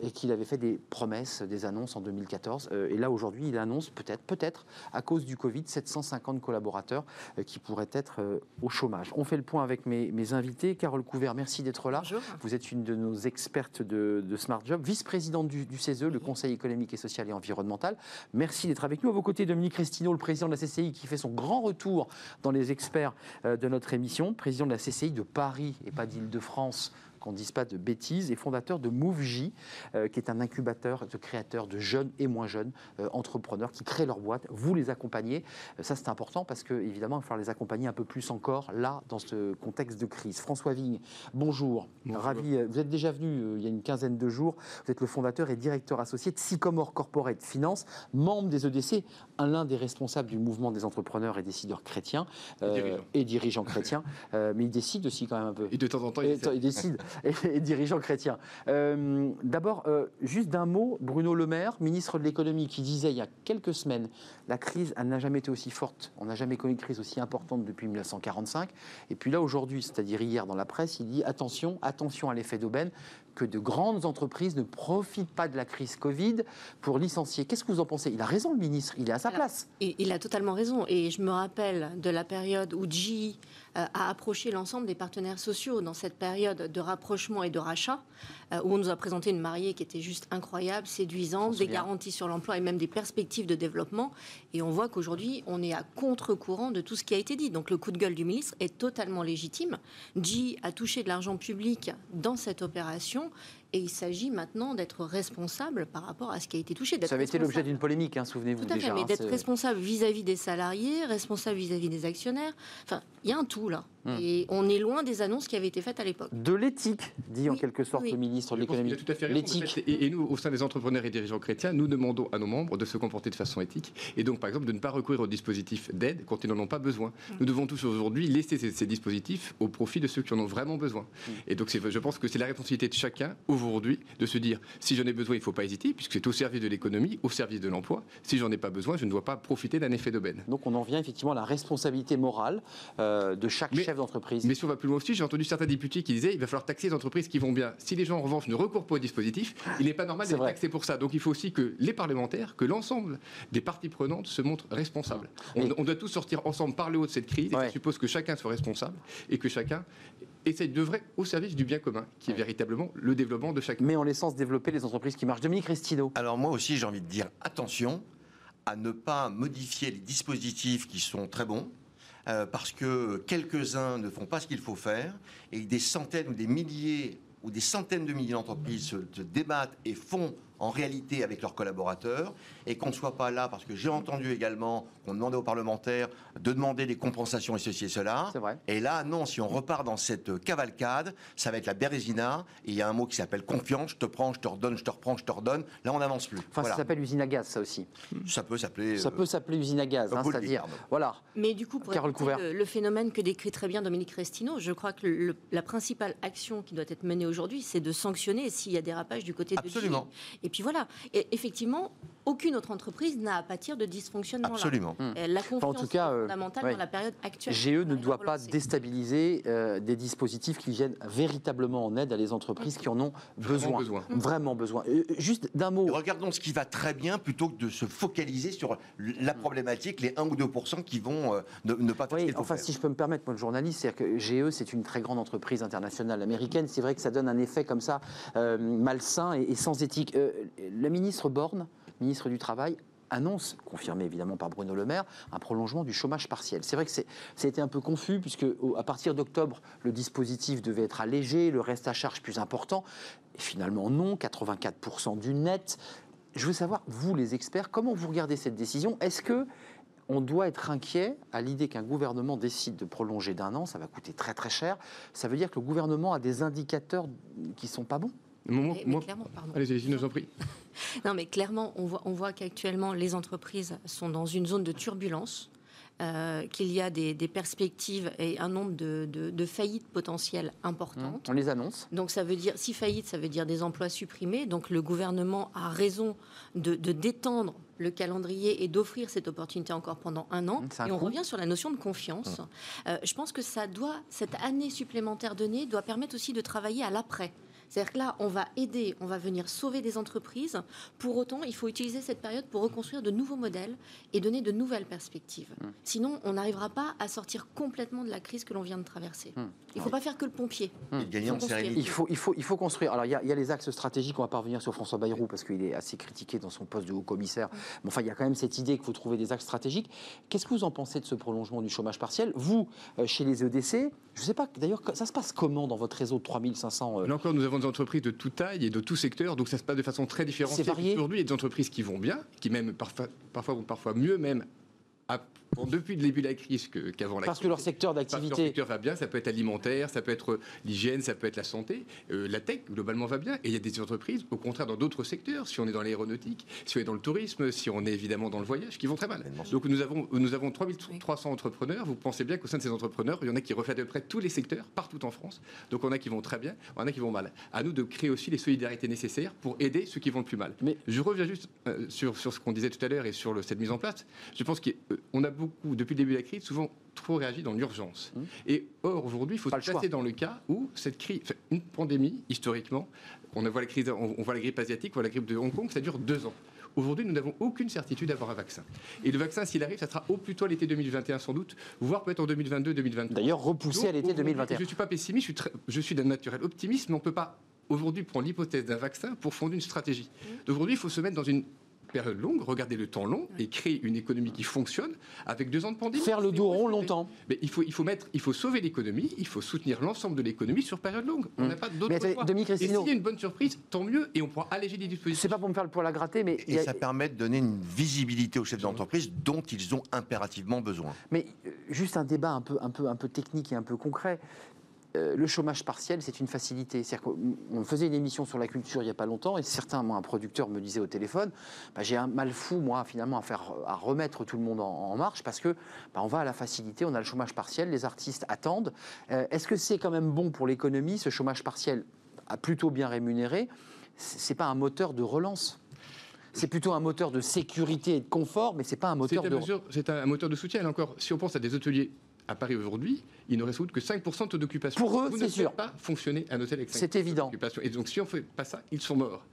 [SPEAKER 1] et qu'il avait fait des promesses, des annonces en 2014. Euh, et là, aujourd'hui, il annonce peut-être, peut-être, à cause du Covid, 750 collaborateurs euh, qui pourraient être euh, au chômage. On fait le point avec mes, mes invités. Carole Couvert, merci d'être là.
[SPEAKER 7] Bonjour.
[SPEAKER 1] Vous êtes une de nos expertes de, de Smart Job, vice-présidente du, du CESE, le Conseil économique et social et environnemental. Merci d'être avec nous. À vos côtés, Dominique Restineau, le président de la CCI, qui fait son grand retour dans les experts de notre émission, président de la CCI de Paris et pas d'Île-de-France qu'on ne dise pas de bêtises, et fondateur de MoveJ, euh, qui est un incubateur de créateurs de jeunes et moins jeunes euh, entrepreneurs qui créent leur boîte. Vous les accompagnez. Euh, ça, c'est important parce que, évidemment, il va falloir les accompagner un peu plus encore, là, dans ce contexte de crise. François Vigne, bonjour. Ravi. Vous êtes déjà venu il y a une quinzaine de jours. Vous êtes le fondateur et directeur associé de Sycomore Corporate Finance, membre des EDC, un l'un des responsables du mouvement des entrepreneurs et décideurs chrétiens
[SPEAKER 8] dirigeants.
[SPEAKER 1] et dirigeants chrétiens. [LAUGHS] Mais il décide aussi quand même un peu.
[SPEAKER 8] Et de temps en temps, il
[SPEAKER 1] décide, et, et dirigeant chrétien. Euh, D'abord, euh, juste d'un mot, Bruno Le Maire, ministre de l'économie, qui disait il y a quelques semaines, la crise n'a jamais été aussi forte, on n'a jamais connu une crise aussi importante depuis 1945. Et puis là, aujourd'hui, c'est-à-dire hier dans la presse, il dit attention, attention à l'effet d'aubaine, que de grandes entreprises ne profitent pas de la crise Covid pour licencier. Qu'est-ce que vous en pensez? Il a raison, le ministre, il est à sa
[SPEAKER 7] Alors,
[SPEAKER 1] place.
[SPEAKER 7] Et il a totalement raison. Et je me rappelle de la période où GE euh, a approché l'ensemble des partenaires sociaux dans cette période de rapprochement et de rachat, où on nous a présenté une mariée qui était juste incroyable, séduisante, des garanties sur l'emploi et même des perspectives de développement. Et on voit qu'aujourd'hui, on est à contre-courant de tout ce qui a été dit. Donc le coup de gueule du ministre est totalement légitime. GE a touché de l'argent public dans cette opération. Et il s'agit maintenant d'être responsable par rapport à ce qui a été touché.
[SPEAKER 1] Ça avait été l'objet d'une polémique, hein, souvenez-vous
[SPEAKER 7] Tout à
[SPEAKER 1] déjà.
[SPEAKER 7] fait, mais
[SPEAKER 1] hein,
[SPEAKER 7] d'être responsable vis-à-vis des salariés, responsable vis-à-vis des actionnaires. Enfin, il y a un tout là.
[SPEAKER 1] Hmm.
[SPEAKER 7] Et on est loin des annonces qui avaient été faites à l'époque.
[SPEAKER 1] De l'éthique, dit en quelque sorte
[SPEAKER 7] oui.
[SPEAKER 1] le ministre de l'économie.
[SPEAKER 8] a tout à fait raison.
[SPEAKER 1] L'éthique.
[SPEAKER 8] en fait. Et, et nous, au sein des entrepreneurs et dirigeants chrétiens, nous demandons à nos membres de se comporter de façon éthique et donc, par exemple, de ne pas recourir aux dispositifs d'aide quand ils n'en ont pas besoin. Nous devons tous aujourd'hui laisser ces, ces dispositifs au profit de ceux qui en ont vraiment besoin. Et donc, c'est- je pense que c'est la responsabilité de chacun aujourd'hui de se dire si j'en ai besoin, il ne faut pas hésiter, puisque c'est au service de l'économie, au service de l'emploi. Si j'en ai pas besoin, je ne dois pas profiter d'un effet d'aubaine.
[SPEAKER 1] Donc on en vient effectivement à la responsabilité morale euh, de chaque
[SPEAKER 8] Mais-
[SPEAKER 1] chef d'entreprise.
[SPEAKER 8] Mais si on va plus loin aussi, j'ai entendu certains députés qui disaient il va falloir taxer les entreprises qui vont bien. Si les gens en revanche ne recourent pas au dispositif, il n'est pas normal d'être
[SPEAKER 1] vrai.
[SPEAKER 8] taxé pour ça. Donc il faut aussi que les parlementaires, que l'ensemble des parties prenantes se montrent responsables. On,
[SPEAKER 1] Mais-
[SPEAKER 8] on doit tous sortir ensemble par le haut de cette crise. Et
[SPEAKER 1] Ouais.
[SPEAKER 8] ça suppose que chacun soit responsable et que chacun essaye d'œuvrer au service du bien commun, qui est véritablement le développement de chacun.
[SPEAKER 1] Mais en laissant se développer les entreprises qui marchent. Dominique Restido.
[SPEAKER 9] Alors moi aussi, j'ai envie de dire attention à ne pas modifier les dispositifs qui sont très bons. euh, parce que quelques-uns ne font pas ce qu'il faut faire et des centaines ou des milliers ou des centaines de milliers d'entreprises se, se débattent et font en réalité avec leurs collaborateurs et qu'on ne soit pas là parce que j'ai entendu également qu'on demandait aux parlementaires de demander des compensations et ceci et cela.
[SPEAKER 1] C'est vrai.
[SPEAKER 9] Et là, non, si on repart dans cette cavalcade, ça va être la bérésina. Et il y a un mot qui s'appelle confiance. Je te prends, je te redonne, je te reprends, je te redonne. Là, on n'avance plus.
[SPEAKER 1] Enfin,
[SPEAKER 9] Voilà.
[SPEAKER 1] ça s'appelle usine à gaz, ça aussi.
[SPEAKER 9] Ça peut s'appeler.
[SPEAKER 1] Ça
[SPEAKER 9] euh,
[SPEAKER 1] peut s'appeler usine à gaz, hein, c'est-à-dire, voilà.
[SPEAKER 7] Mais du coup, pour
[SPEAKER 1] Carole
[SPEAKER 7] éviter
[SPEAKER 1] Couvert.
[SPEAKER 7] le, le phénomène que décrit très bien Dominique Restino, je crois que le- la principale action qui doit être menée aujourd'hui, c'est de sanctionner s'il y a dérapage du côté de
[SPEAKER 9] Absolument.
[SPEAKER 7] Et puis voilà. Effectivement, aucune autre entreprise n'a à pâtir de dysfonctionnement.
[SPEAKER 9] Absolument.
[SPEAKER 7] La confiance
[SPEAKER 1] en tout cas,
[SPEAKER 7] est
[SPEAKER 1] euh,
[SPEAKER 7] fondamentale
[SPEAKER 1] ouais.
[SPEAKER 7] dans la période actuelle.
[SPEAKER 1] GE ne doit pas déstabiliser euh, des dispositifs qui viennent véritablement en aide à les entreprises qui en ont besoin.
[SPEAKER 8] besoin.
[SPEAKER 1] Vraiment besoin. Euh, juste d'un mot.
[SPEAKER 9] Et regardons ce qui va très bien plutôt que de se focaliser sur la problématique, les 1 ou 2 qui vont euh, ne, ne pas faire
[SPEAKER 1] Oui,
[SPEAKER 9] faut
[SPEAKER 1] enfin,
[SPEAKER 9] faire.
[SPEAKER 1] si je peux me permettre, moi, le journaliste, c'est que GE, c'est une très grande entreprise internationale américaine. C'est vrai que ça donne un effet comme ça, euh, malsain et, et sans éthique. Euh, la ministre Borne, ministre du Travail, annonce, confirmé évidemment par Bruno Le Maire, un prolongement du chômage partiel. C'est vrai que ça a été un peu confus, puisque à partir d'octobre, le dispositif devait être allégé, le reste à charge plus important. Et finalement, non, 84% du net. Je veux savoir, vous les experts, comment vous regardez cette décision? Est-ce que on doit être inquiet à l'idée qu'un gouvernement décide de prolonger d'un an, ça va coûter très très cher. Ça veut dire que le gouvernement a des indicateurs qui sont pas bons?
[SPEAKER 8] Moi-
[SPEAKER 7] Mais- mais
[SPEAKER 8] moi-
[SPEAKER 7] clairement, pardon.
[SPEAKER 8] Allez, allez, je vous en prie. [LAUGHS]
[SPEAKER 7] Non, mais clairement, on voit, on voit qu'actuellement, les entreprises sont dans une zone de turbulence, euh, qu'il y a des, des perspectives et un nombre de, de- de faillites potentielles importantes.
[SPEAKER 1] On les annonce.
[SPEAKER 7] Donc ça veut dire, si faillite, ça veut dire des emplois supprimés. Donc le gouvernement a raison de, de détendre le calendrier et d'offrir cette opportunité encore pendant un an.
[SPEAKER 1] Un
[SPEAKER 7] Et on
[SPEAKER 1] coup.
[SPEAKER 7] revient sur la notion de confiance. Euh, je pense que ça doit, cette année supplémentaire donnée doit permettre aussi de travailler à l'après. C'est-à-dire que là, on va aider, on va venir sauver des entreprises. Pour autant, il faut utiliser cette période pour reconstruire de nouveaux modèles et donner de nouvelles perspectives. Sinon, on n'arrivera pas à sortir complètement de la crise que l'on vient de traverser. Il ne faut pas faire que le pompier. Faut
[SPEAKER 9] sérénité.
[SPEAKER 1] Il faut, il faut, il faut construire. Alors, il y, a, il y a les axes stratégiques. On va pas revenir sur François Bayrou parce qu'il est assez critiqué dans son poste de haut commissaire. Mais enfin, il y a quand même cette idée qu'il faut trouver des axes stratégiques. Qu'est-ce que vous en pensez de ce prolongement du chômage partiel Vous, euh, chez les EDC, je ne sais pas, d'ailleurs, ça se passe comment dans votre réseau de 3500 euh,
[SPEAKER 8] Là encore, nous avons entreprises de toute taille et de tout secteur, donc ça se passe de façon très
[SPEAKER 1] varié.
[SPEAKER 8] Aujourd'hui, il y a des entreprises qui vont bien, qui même parfois, parfois vont parfois mieux même à- depuis le début de la crise qu'avant la
[SPEAKER 1] Parce
[SPEAKER 8] crise.
[SPEAKER 1] que leur secteur
[SPEAKER 8] leur
[SPEAKER 1] d'activité.
[SPEAKER 8] secteur va bien, ça peut être alimentaire, ça peut être l'hygiène, ça peut être la santé. Euh, la tech, globalement, va bien. Et il y a des entreprises, au contraire, dans d'autres secteurs, si on est dans l'aéronautique, si on est dans le tourisme, si on est évidemment dans le voyage, qui vont très mal. Donc nous avons, nous avons 3300 entrepreneurs. Vous pensez bien qu'au sein de ces entrepreneurs, il y en a qui reflètent à peu près tous les secteurs, partout en France. Donc on a qui vont très bien, on a qui vont mal. À nous de créer aussi les solidarités nécessaires pour aider ceux qui vont le plus mal.
[SPEAKER 1] Mais-
[SPEAKER 8] je reviens juste euh, sur, sur ce qu'on disait tout à l'heure et sur le- cette mise en place. Je pense qu'on a beaucoup, depuis le début de la crise, souvent trop réagi dans l'urgence. Et or, aujourd'hui, il faut
[SPEAKER 1] Pas
[SPEAKER 8] se placer dans le cas où cette crise, enfin, une pandémie, historiquement, on voit la crise, on, voit la grippe asiatique, on voit la grippe de Hong Kong, ça dure deux ans. Aujourd'hui, nous n'avons aucune certitude d'avoir un vaccin. Et le vaccin, s'il arrive, ça sera au plus tôt à l'été 2021 sans doute, voire peut-être en 2022-2023.
[SPEAKER 1] D'ailleurs, repoussé à l'été
[SPEAKER 8] aujourd'hui,
[SPEAKER 1] 2021.
[SPEAKER 8] Je ne suis pas pessimiste, je suis, très- je suis d'un naturel optimiste, mais on ne peut pas aujourd'hui prendre l'hypothèse d'un vaccin pour fonder une stratégie. Aujourd'hui, il faut se mettre dans une période longue, regarder le temps long et créer une économie qui fonctionne avec deux ans de pandémie.
[SPEAKER 1] Faire le dos rond longtemps.
[SPEAKER 8] Mais il faut, il faut mettre, il faut sauver l'économie, il faut soutenir l'ensemble de l'économie sur période longue. On
[SPEAKER 1] Hum.
[SPEAKER 8] n'a pas
[SPEAKER 1] Mais
[SPEAKER 8] d'autre choix.
[SPEAKER 1] Dominique
[SPEAKER 8] Et s'il y a une bonne surprise, tant mieux, et on pourra alléger les dispositions.
[SPEAKER 1] C'est pas pour me faire le poil à gratter, mais
[SPEAKER 9] Et
[SPEAKER 1] a-
[SPEAKER 9] ça permet de donner une visibilité aux chefs d'entreprise dont ils ont impérativement besoin.
[SPEAKER 1] Mais euh, juste un débat un peu, un peu, un peu technique et un peu concret. Euh, le chômage partiel, c'est une facilité. Qu'on faisait une émission sur la culture il n'y a pas longtemps, et certains, moi, un producteur me disait au téléphone, bah, j'ai un mal fou, moi, finalement, à faire, à remettre tout le monde en, en marche, parce que bah, on va à la facilité, on a le chômage partiel, les artistes attendent. Euh, Est-ce que c'est quand même bon pour l'économie, ce chômage partiel, à plutôt bien rémunéré? C'est pas un moteur de relance. C'est plutôt un moteur de sécurité et de confort, mais c'est pas un moteur de.
[SPEAKER 8] c'est un moteur de soutien. Là encore, si on pense à des hôteliers à Paris aujourd'hui, il ne reste sans doute que 5% de taux d'occupation.
[SPEAKER 1] Pour eux,
[SPEAKER 8] Vous
[SPEAKER 1] c'est
[SPEAKER 8] ne
[SPEAKER 1] sûr.
[SPEAKER 8] faites pas fonctionner un hôtel avec 5%
[SPEAKER 1] C'est évident.
[SPEAKER 8] Et donc, si on ne fait pas ça, ils sont morts.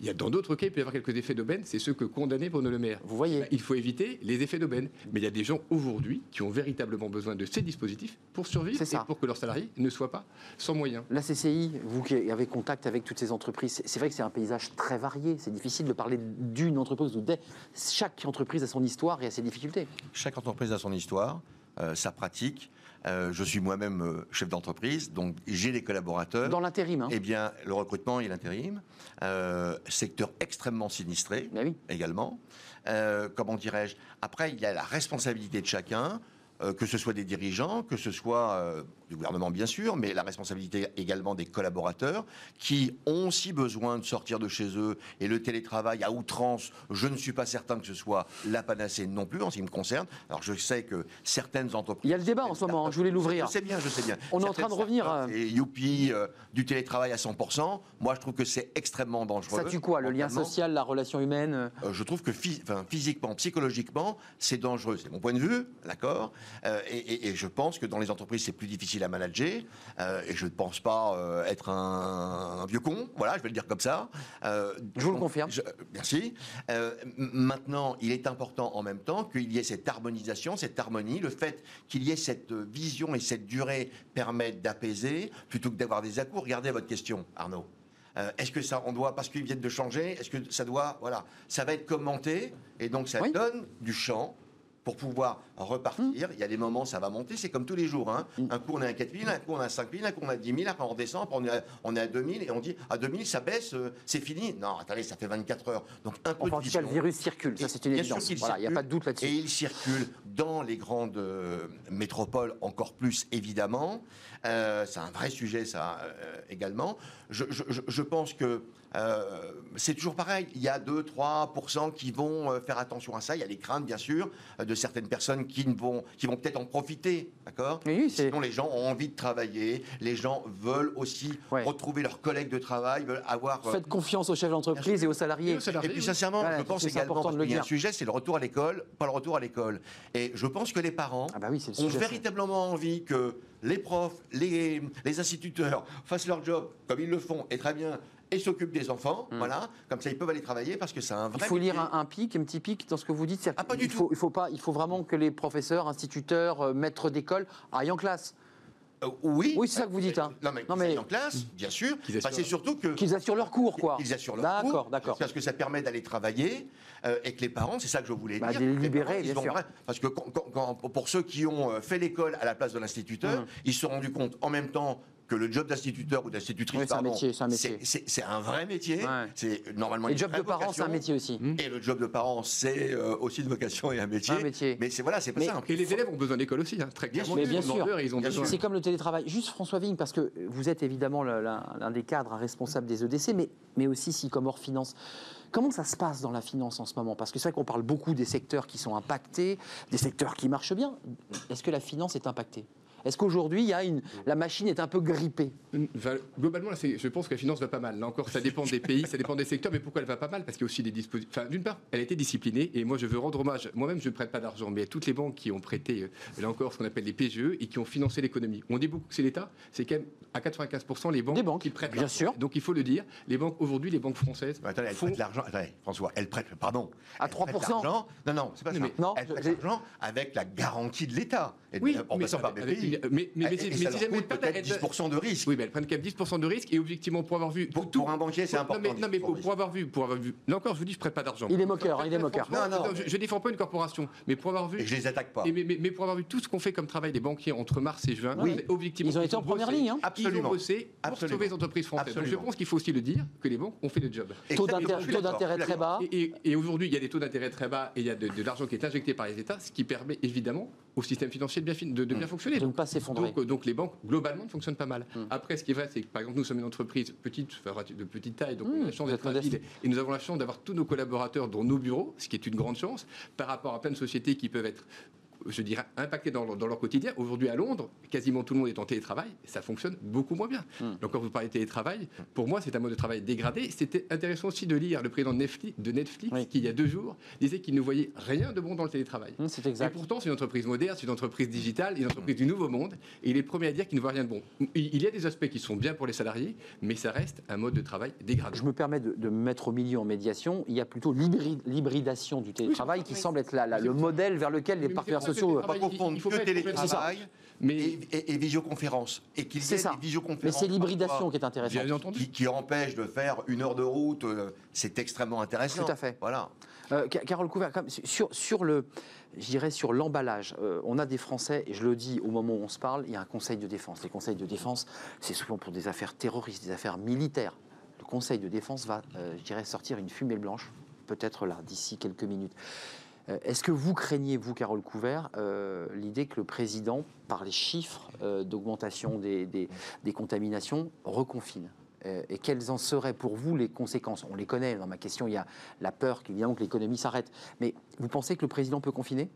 [SPEAKER 8] Il y a dans d'autres cas, il peut y avoir quelques effets d'aubaine. C'est ceux que condamnait Bruno Le Maire.
[SPEAKER 1] Vous voyez.
[SPEAKER 8] Il faut éviter les effets d'aubaine. Mais il y a des gens aujourd'hui qui ont véritablement besoin de ces dispositifs pour survivre et pour que leurs salariés ne soient pas sans moyens.
[SPEAKER 1] La CCI, vous qui avez contact avec toutes ces entreprises, c'est- vrai que c'est un paysage très varié. C'est difficile de parler d'une entreprise ou des. Chaque entreprise a son histoire et a ses difficultés.
[SPEAKER 9] Chaque entreprise a son histoire, sa pratique. Euh, je suis moi-même euh, chef d'entreprise, donc j'ai des collaborateurs.
[SPEAKER 1] Dans l'intérim, hein.
[SPEAKER 9] Eh bien, le recrutement et l'intérim, euh, secteur extrêmement sinistré
[SPEAKER 1] Ben oui.
[SPEAKER 9] également. Euh, comment dirais-je? Après, il y a la responsabilité de chacun. euh, que ce soit des dirigeants, que ce soit euh, du gouvernement bien sûr, mais la responsabilité également des collaborateurs qui ont aussi besoin de sortir de chez eux. Et le télétravail à outrance, je ne suis pas certain que ce soit la panacée non plus en ce qui me concerne. Alors je sais que certaines entreprises...
[SPEAKER 1] Il y a le débat en ce moment, hein, je voulais l'ouvrir.
[SPEAKER 9] Je sais bien, je sais bien.
[SPEAKER 1] On est en train de revenir,
[SPEAKER 9] startups,
[SPEAKER 1] euh,
[SPEAKER 9] Et youpi, euh, du télétravail à 100%. Moi, je trouve que c'est extrêmement dangereux.
[SPEAKER 1] Ça tue quoi Le lien social, la relation humaine euh,
[SPEAKER 9] je trouve que enfin, physiquement, psychologiquement, c'est dangereux. C'est mon point de vue, d'accord? Euh, et, et- et je pense que dans les entreprises, c'est plus difficile à manager. Euh, et je ne pense pas euh, être un, un vieux con, voilà, je vais le dire comme ça. Euh,
[SPEAKER 1] Je vous le confirme.
[SPEAKER 9] je- merci. Euh, maintenant, il est important en même temps qu'il y ait cette harmonisation, cette harmonie. Le fait qu'il y ait cette vision et cette durée permettent d'apaiser plutôt que d'avoir des à-coups. Regardez votre question, Arnaud. Euh, est-ce que ça, on doit, parce qu'ils viennent de changer, est-ce que ça doit, voilà, ça va être commenté et donc ça
[SPEAKER 1] Oui.
[SPEAKER 9] donne du champ pour pouvoir repartir. Il y a des moments, ça va monter, c'est comme tous les jours. hein. Un coup, on est à 4 000, un coup, on est à 5 000, un coup, on est à 10 000, après, on redescend, après, on est à, on est à 2 000 et on dit à 2 000, ça baisse, euh, c'est fini. Non, attendez, ça fait 24 heures. Donc, un peu
[SPEAKER 1] en
[SPEAKER 9] de
[SPEAKER 1] cas, le virus circule, ça
[SPEAKER 9] Et
[SPEAKER 1] c'est une évidence.
[SPEAKER 9] qu'il
[SPEAKER 1] Voilà, il n'y a pas de doute
[SPEAKER 9] Et
[SPEAKER 1] là-dessus.
[SPEAKER 9] il circule dans les grandes euh, métropoles encore plus, évidemment. Euh, c'est un vrai sujet, ça, euh, également. Je- je- je pense que euh, c'est toujours pareil. Il y a 2-3% qui vont euh, faire attention à ça. Il y a des craintes, bien sûr, euh, de certaines personnes qui, vont, qui vont peut-être en profiter. D'accord?
[SPEAKER 1] Oui, oui, c'est-
[SPEAKER 9] Sinon, les gens ont envie de travailler. Les gens veulent aussi
[SPEAKER 1] Ouais.
[SPEAKER 9] retrouver leurs collègues de travail, veulent avoir... euh,
[SPEAKER 1] Faites confiance aux chefs d'entreprise et aux salariés.
[SPEAKER 8] Et aux salariés.
[SPEAKER 9] et puis sincèrement,
[SPEAKER 1] Voilà,
[SPEAKER 9] je pense également parce qu'il y a un sujet, c'est le retour à l'école, pas le retour à l'école. Et je pense que les parents
[SPEAKER 1] Ah bah oui, c'est le
[SPEAKER 9] ont
[SPEAKER 1] sujet.
[SPEAKER 9] véritablement envie que les profs, les, les instituteurs fassent leur job comme ils le font et très bien et s'occupent des enfants. Voilà, comme ça ils peuvent aller travailler parce que c'est un vrai.
[SPEAKER 1] Hmm. Il faut lire un, un pic, un petit pic dans ce que vous dites.
[SPEAKER 9] Ah, pas du
[SPEAKER 1] faut, il faut pas, il faut vraiment que les professeurs, instituteurs, euh, maîtres d'école aillent en classe,
[SPEAKER 9] Euh, oui.
[SPEAKER 1] Oui, c'est ça que vous dites, hein.
[SPEAKER 9] Non mais,
[SPEAKER 1] Non,
[SPEAKER 9] qu'ils
[SPEAKER 1] mais-
[SPEAKER 9] aillent en classe, bien sûr.
[SPEAKER 8] Qu'ils
[SPEAKER 9] Bah,
[SPEAKER 8] assurent-
[SPEAKER 9] c'est surtout que
[SPEAKER 1] qu'ils assurent leur cours, quoi.
[SPEAKER 9] Qu'ils assurent leur
[SPEAKER 1] D'accord,
[SPEAKER 9] cours,
[SPEAKER 1] d'accord.
[SPEAKER 9] Parce que ça permet d'aller travailler euh, et que les parents, c'est ça que je voulais
[SPEAKER 1] Bah,
[SPEAKER 9] dire.
[SPEAKER 1] les libérer,
[SPEAKER 9] parents, ils
[SPEAKER 1] bien
[SPEAKER 9] ont
[SPEAKER 1] sûr.
[SPEAKER 9] vrai- parce que quand- quand- quand- pour ceux qui ont euh, fait l'école à la place de l'instituteur,
[SPEAKER 1] Mhm.
[SPEAKER 9] ils se sont rendus compte en même temps que le job d'instituteur ou d'institutrice,
[SPEAKER 1] Oui, c'est un
[SPEAKER 9] pardon,
[SPEAKER 1] métier, c'est un
[SPEAKER 9] vrai métier.
[SPEAKER 1] Ouais.
[SPEAKER 9] C'est normalement
[SPEAKER 1] Et
[SPEAKER 9] une
[SPEAKER 1] le job de parents, c'est un métier aussi.
[SPEAKER 9] Et le job de parents, c'est euh, aussi une vocation et un métier.
[SPEAKER 1] Un métier.
[SPEAKER 9] Mais c'est voilà, c'est pas
[SPEAKER 1] Mais-
[SPEAKER 9] simple.
[SPEAKER 8] Et les élèves ont besoin d'école aussi, hein, très
[SPEAKER 9] Bien
[SPEAKER 8] clairement.
[SPEAKER 1] Mais bien
[SPEAKER 8] Ils sont
[SPEAKER 1] sûr.
[SPEAKER 8] demandeurs et ils ont
[SPEAKER 9] Bien
[SPEAKER 8] besoin.
[SPEAKER 1] C'est comme le télétravail. Juste François Vigne, parce que vous êtes évidemment l'un l'un des cadres responsables des EDC, mais, mais aussi Sycomore Finance. Comment ça se passe dans la finance en ce moment? Parce que c'est vrai qu'on parle beaucoup des secteurs qui sont impactés, des secteurs qui marchent bien. Est-ce que la finance est impactée? Est-ce qu'aujourd'hui, il y a une, la machine est un peu grippée
[SPEAKER 8] Enfin, globalement, là, je pense que la finance va pas mal. Là encore, ça dépend des pays, ça dépend des secteurs, mais pourquoi elle va pas mal? Parce qu'il y a aussi des dispositifs. Enfin, d'une part, elle a été disciplinée, et moi, je veux rendre hommage. Moi-même, je ne prête pas d'argent, mais à toutes les banques qui ont prêté, euh, là encore, ce qu'on appelle les PGE, et qui ont financé l'économie. On dit beaucoup que c'est l'État, c'est quand même à 95% les banques,
[SPEAKER 1] Des banques,
[SPEAKER 8] qui prêtent.
[SPEAKER 1] bien sûr.
[SPEAKER 8] Donc, il faut le dire, les banques, aujourd'hui, les banques françaises
[SPEAKER 9] Attendez, elle
[SPEAKER 8] font
[SPEAKER 9] prête l'argent. Attendez, François, elle prête, pardon.
[SPEAKER 1] À
[SPEAKER 9] Elle prête
[SPEAKER 1] 3%?
[SPEAKER 9] l'argent. Non, non, c'est pas ça.
[SPEAKER 8] mais-
[SPEAKER 1] Non,
[SPEAKER 9] elle prête
[SPEAKER 1] j'ai-
[SPEAKER 9] l'argent avec la garantie de l'État. Et
[SPEAKER 8] Oui,
[SPEAKER 9] en
[SPEAKER 8] mais
[SPEAKER 9] passant par
[SPEAKER 8] Mais, mais, mais,
[SPEAKER 9] Et-
[SPEAKER 8] si-
[SPEAKER 9] et
[SPEAKER 8] mais
[SPEAKER 9] ça leur
[SPEAKER 8] jamais
[SPEAKER 9] coûte
[SPEAKER 8] elles
[SPEAKER 9] peut-être
[SPEAKER 8] elles-
[SPEAKER 9] 10% de risque.
[SPEAKER 8] Oui, mais elles prennent quand même 10% de risque et objectivement, pour avoir vu.
[SPEAKER 9] Pour,
[SPEAKER 8] tout-
[SPEAKER 9] pour un banquier, c'est
[SPEAKER 8] non,
[SPEAKER 9] important.
[SPEAKER 8] mais, non, mais
[SPEAKER 9] 10%
[SPEAKER 8] pour, avoir vu, pour avoir vu. Là encore, je vous dis, je prête pas d'argent.
[SPEAKER 1] Il est moqueur, hein, il est moqueur.
[SPEAKER 9] Non, non.
[SPEAKER 8] Je, je défends pas une corporation, mais pour avoir vu.
[SPEAKER 9] Et je les attaque pas.
[SPEAKER 8] mais, pour avoir vu tout ce qu'on fait comme travail des banquiers entre mars et juin, objectivement.
[SPEAKER 1] Ils ont été en première
[SPEAKER 8] bossé,
[SPEAKER 1] ligne, hein.
[SPEAKER 8] Ils ont
[SPEAKER 9] Absolument.
[SPEAKER 8] bossé pour
[SPEAKER 9] Absolument.
[SPEAKER 8] sauver les entreprises françaises. Donc je
[SPEAKER 9] Absolument.
[SPEAKER 8] pense qu'il faut aussi le dire que les banques ont fait le job.
[SPEAKER 1] Taux d'intérêt- très bas.
[SPEAKER 8] Et, aujourd'hui, il y a des taux d'intérêt très bas et il y a de l'argent qui est injecté par les États, ce qui permet évidemment au système financier de bien, de, de bien fonctionner.
[SPEAKER 1] De ne pas s'effondrer.
[SPEAKER 8] Donc, euh, donc les banques, globalement, fonctionnent pas mal.
[SPEAKER 1] Mm.
[SPEAKER 8] Après, ce qui est vrai, c'est que par exemple, nous sommes une entreprise petite, enfin, de petite taille, donc
[SPEAKER 1] Mm,
[SPEAKER 8] on a la chance d'être agile et nous avons la chance d'avoir tous nos collaborateurs dans nos bureaux, ce qui est une grande chance, par rapport à plein de sociétés qui peuvent être je dirais, impactés dans leur, dans leur quotidien. Aujourd'hui, à Londres, quasiment tout le monde est en télétravail et ça fonctionne beaucoup moins bien.
[SPEAKER 1] Mm.
[SPEAKER 8] Donc, quand vous parlez de télétravail, pour moi, c'est un mode de travail dégradé. C'était intéressant aussi de lire le président de Netflix, de Netflix
[SPEAKER 1] Oui.
[SPEAKER 8] qui, il y a deux jours, disait qu'il ne voyait rien de bon dans le télétravail.
[SPEAKER 1] Hum, C'est
[SPEAKER 8] Et
[SPEAKER 1] exact.
[SPEAKER 8] pourtant, c'est une entreprise moderne, c'est une entreprise digitale, une entreprise du nouveau monde. Et il est le premier à dire qu'il ne voit rien de bon. Il y a des aspects qui sont bien pour les salariés, mais ça reste un mode de travail dégradé.
[SPEAKER 1] Je me permets de, de me mettre au milieu en médiation. Il y a plutôt l'hybrid- l'hybridation du télétravail qui
[SPEAKER 7] Oui.
[SPEAKER 1] semble être la- la- le modèle vers lequel les partenaires sociaux.
[SPEAKER 8] Le
[SPEAKER 1] euh,
[SPEAKER 9] Pas confondre
[SPEAKER 8] être
[SPEAKER 9] télétravail
[SPEAKER 8] Mais
[SPEAKER 9] et, et- et visioconférence. Et qu'il y
[SPEAKER 1] C'est
[SPEAKER 9] ait
[SPEAKER 1] ça.
[SPEAKER 9] des visioconférences.
[SPEAKER 1] Mais c'est l'hybridation qui est intéressante.
[SPEAKER 8] bien entendu.
[SPEAKER 9] qui, qui empêche de faire une heure de route, euh, c'est extrêmement intéressant.
[SPEAKER 1] Tout à fait.
[SPEAKER 9] Voilà.
[SPEAKER 1] Euh, Ca- Carole Couvert, sur, sur le, je dirais sur l'emballage, euh, on a des Français, et je le dis au moment où on se parle, il y a un conseil de défense. Les conseils de défense, c'est souvent pour des affaires terroristes, des affaires militaires. Le conseil de défense va, euh, je dirais, sortir une fumée blanche, peut-être là, d'ici quelques minutes. Euh, Est-ce que vous craignez, vous, Carole Couvert, euh, l'idée que le président, par les chiffres euh, d'augmentation des, des- des contaminations, reconfine Euh, Et quelles en seraient pour vous les conséquences? On les connaît, dans ma question, il y a la peur qu'évidemment que l'économie s'arrête. Mais vous pensez que le président peut confiner?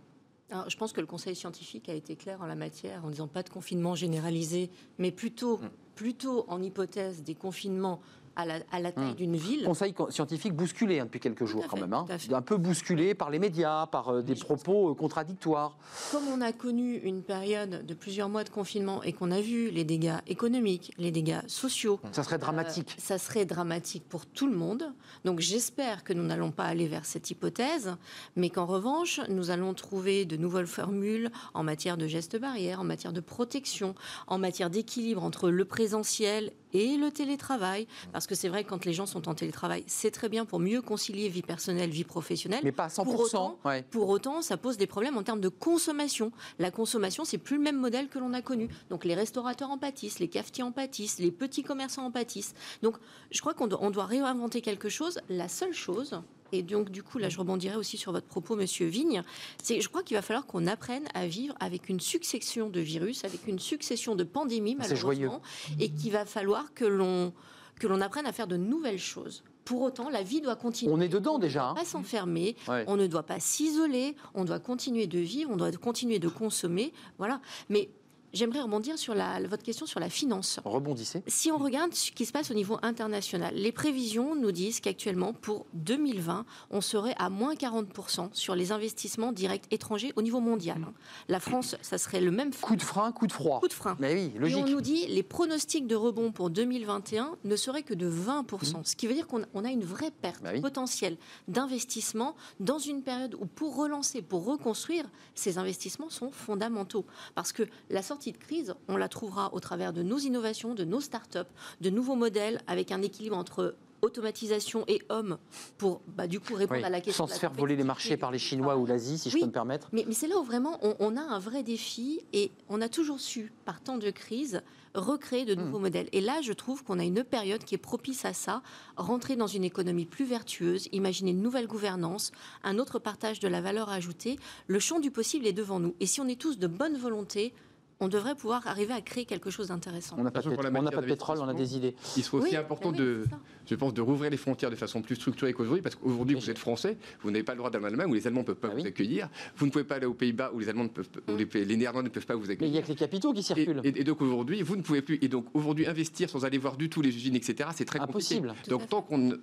[SPEAKER 7] Alors, je pense que le Conseil scientifique a été clair en la matière en disant pas de confinement généralisé, mais plutôt,
[SPEAKER 1] Mm.
[SPEAKER 7] plutôt en hypothèse des confinements à la, à la taille
[SPEAKER 1] Mm.
[SPEAKER 7] d'une ville.
[SPEAKER 1] Conseil co- scientifique bousculé hein, depuis quelques jours quand
[SPEAKER 7] fait,
[SPEAKER 1] même. hein. Un peu bousculé par les médias, par euh, des propos euh, contradictoires.
[SPEAKER 7] Comme on a connu une période de plusieurs mois de confinement et qu'on a vu les dégâts économiques, les dégâts sociaux,
[SPEAKER 1] Ça serait dramatique.
[SPEAKER 7] Euh, ça serait dramatique pour tout le monde. Donc j'espère que nous n'allons pas aller vers cette hypothèse, mais qu'en revanche, nous allons trouver de nouvelles formules en matière de gestes barrières, en matière de protection, en matière d'équilibre entre le présentiel et le télétravail. Parce que c'est vrai que quand les gens sont en télétravail, c'est très bien pour mieux concilier vie personnelle, vie professionnelle.
[SPEAKER 1] Mais pas à 100%.
[SPEAKER 7] Pour autant,
[SPEAKER 1] ouais.
[SPEAKER 7] pour autant, ça pose des problèmes en termes de consommation. La consommation, c'est plus le même modèle que l'on a connu. Donc les restaurateurs en pâtissent, les cafetiers en pâtissent, les petits commerçants en pâtissent. Donc je crois qu'on doit, on doit réinventer quelque chose. La seule chose, et donc du coup là je rebondirai aussi sur votre propos, Monsieur Vigne, c'est je crois qu'il va falloir qu'on apprenne à vivre avec une succession de virus, avec une succession de pandémies malheureusement, et qu'il va falloir que l'on que l'on apprenne à faire de nouvelles choses. Pour autant, la vie doit continuer.
[SPEAKER 1] On est dedans
[SPEAKER 7] ne
[SPEAKER 1] déjà,
[SPEAKER 7] doit
[SPEAKER 1] hein.
[SPEAKER 7] Pas s'enfermer.
[SPEAKER 1] Ouais.
[SPEAKER 7] On ne doit pas s'isoler. On doit continuer de vivre. On doit continuer de consommer. Voilà. Mais j'aimerais rebondir sur la, votre question sur la finance.
[SPEAKER 1] Rebondissez.
[SPEAKER 7] Si on regarde ce qui se passe au niveau international, les prévisions nous disent qu'actuellement, pour 2020, on serait à moins 40% sur les investissements directs étrangers au niveau mondial. hein. La France, ça serait le même
[SPEAKER 1] Coup de frein, coup de froid.
[SPEAKER 7] coup de frein.
[SPEAKER 1] Mais oui,
[SPEAKER 7] Et
[SPEAKER 1] logique.
[SPEAKER 7] on nous dit les pronostics de rebond pour 2021 ne seraient que de 20%, ce qui veut dire qu'on on a une vraie perte
[SPEAKER 1] Mmh. Bah oui.
[SPEAKER 7] potentielle d'investissement dans une période où pour relancer, pour reconstruire, ces investissements sont fondamentaux. Parce que la sortie de crise, on la trouvera au travers de nos innovations, de nos start-up, de nouveaux modèles avec un équilibre entre automatisation et homme pour bah, du coup répondre
[SPEAKER 1] Oui,
[SPEAKER 7] à la question.
[SPEAKER 1] Sans se faire voler les marchés par les Chinois ou l'Asie, si je peux me permettre.
[SPEAKER 7] Mais, mais c'est là où vraiment on, on a un vrai défi et on a toujours su, par temps de crise, recréer de nouveaux modèles. Et là, je trouve qu'on a une période qui est propice à ça, rentrer dans une économie plus vertueuse, imaginer une nouvelle gouvernance, un autre partage de la valeur ajoutée. Le champ du possible est devant nous. Et si on est tous de bonne volonté, on devrait pouvoir arriver à créer quelque chose d'intéressant.
[SPEAKER 1] On n'a pas, de pétrole, on n'a
[SPEAKER 8] matière
[SPEAKER 1] pas de pétrole, on a des idées.
[SPEAKER 8] Il serait aussi
[SPEAKER 7] Oui,
[SPEAKER 8] important
[SPEAKER 7] oui,
[SPEAKER 8] de, je pense, de rouvrir les frontières de façon plus structurée qu'aujourd'hui, parce qu'aujourd'hui, vous êtes français, vous n'avez pas le droit d'aller en Allemagne, où les Allemands ne peuvent pas
[SPEAKER 1] Ah
[SPEAKER 8] vous
[SPEAKER 1] oui.
[SPEAKER 8] accueillir. Vous ne pouvez pas aller aux Pays-Bas, où les Allemands ne peuvent, où les, les Néerlandais ne peuvent pas vous
[SPEAKER 1] Mais il
[SPEAKER 8] accueillir.
[SPEAKER 1] n'y a que les capitaux qui circulent.
[SPEAKER 8] et- et donc aujourd'hui, vous ne pouvez plus. Et donc aujourd'hui, investir sans aller voir du tout les usines, etc., c'est très compliqué.
[SPEAKER 1] Impossible.
[SPEAKER 7] À
[SPEAKER 8] Donc tant qu'on ne,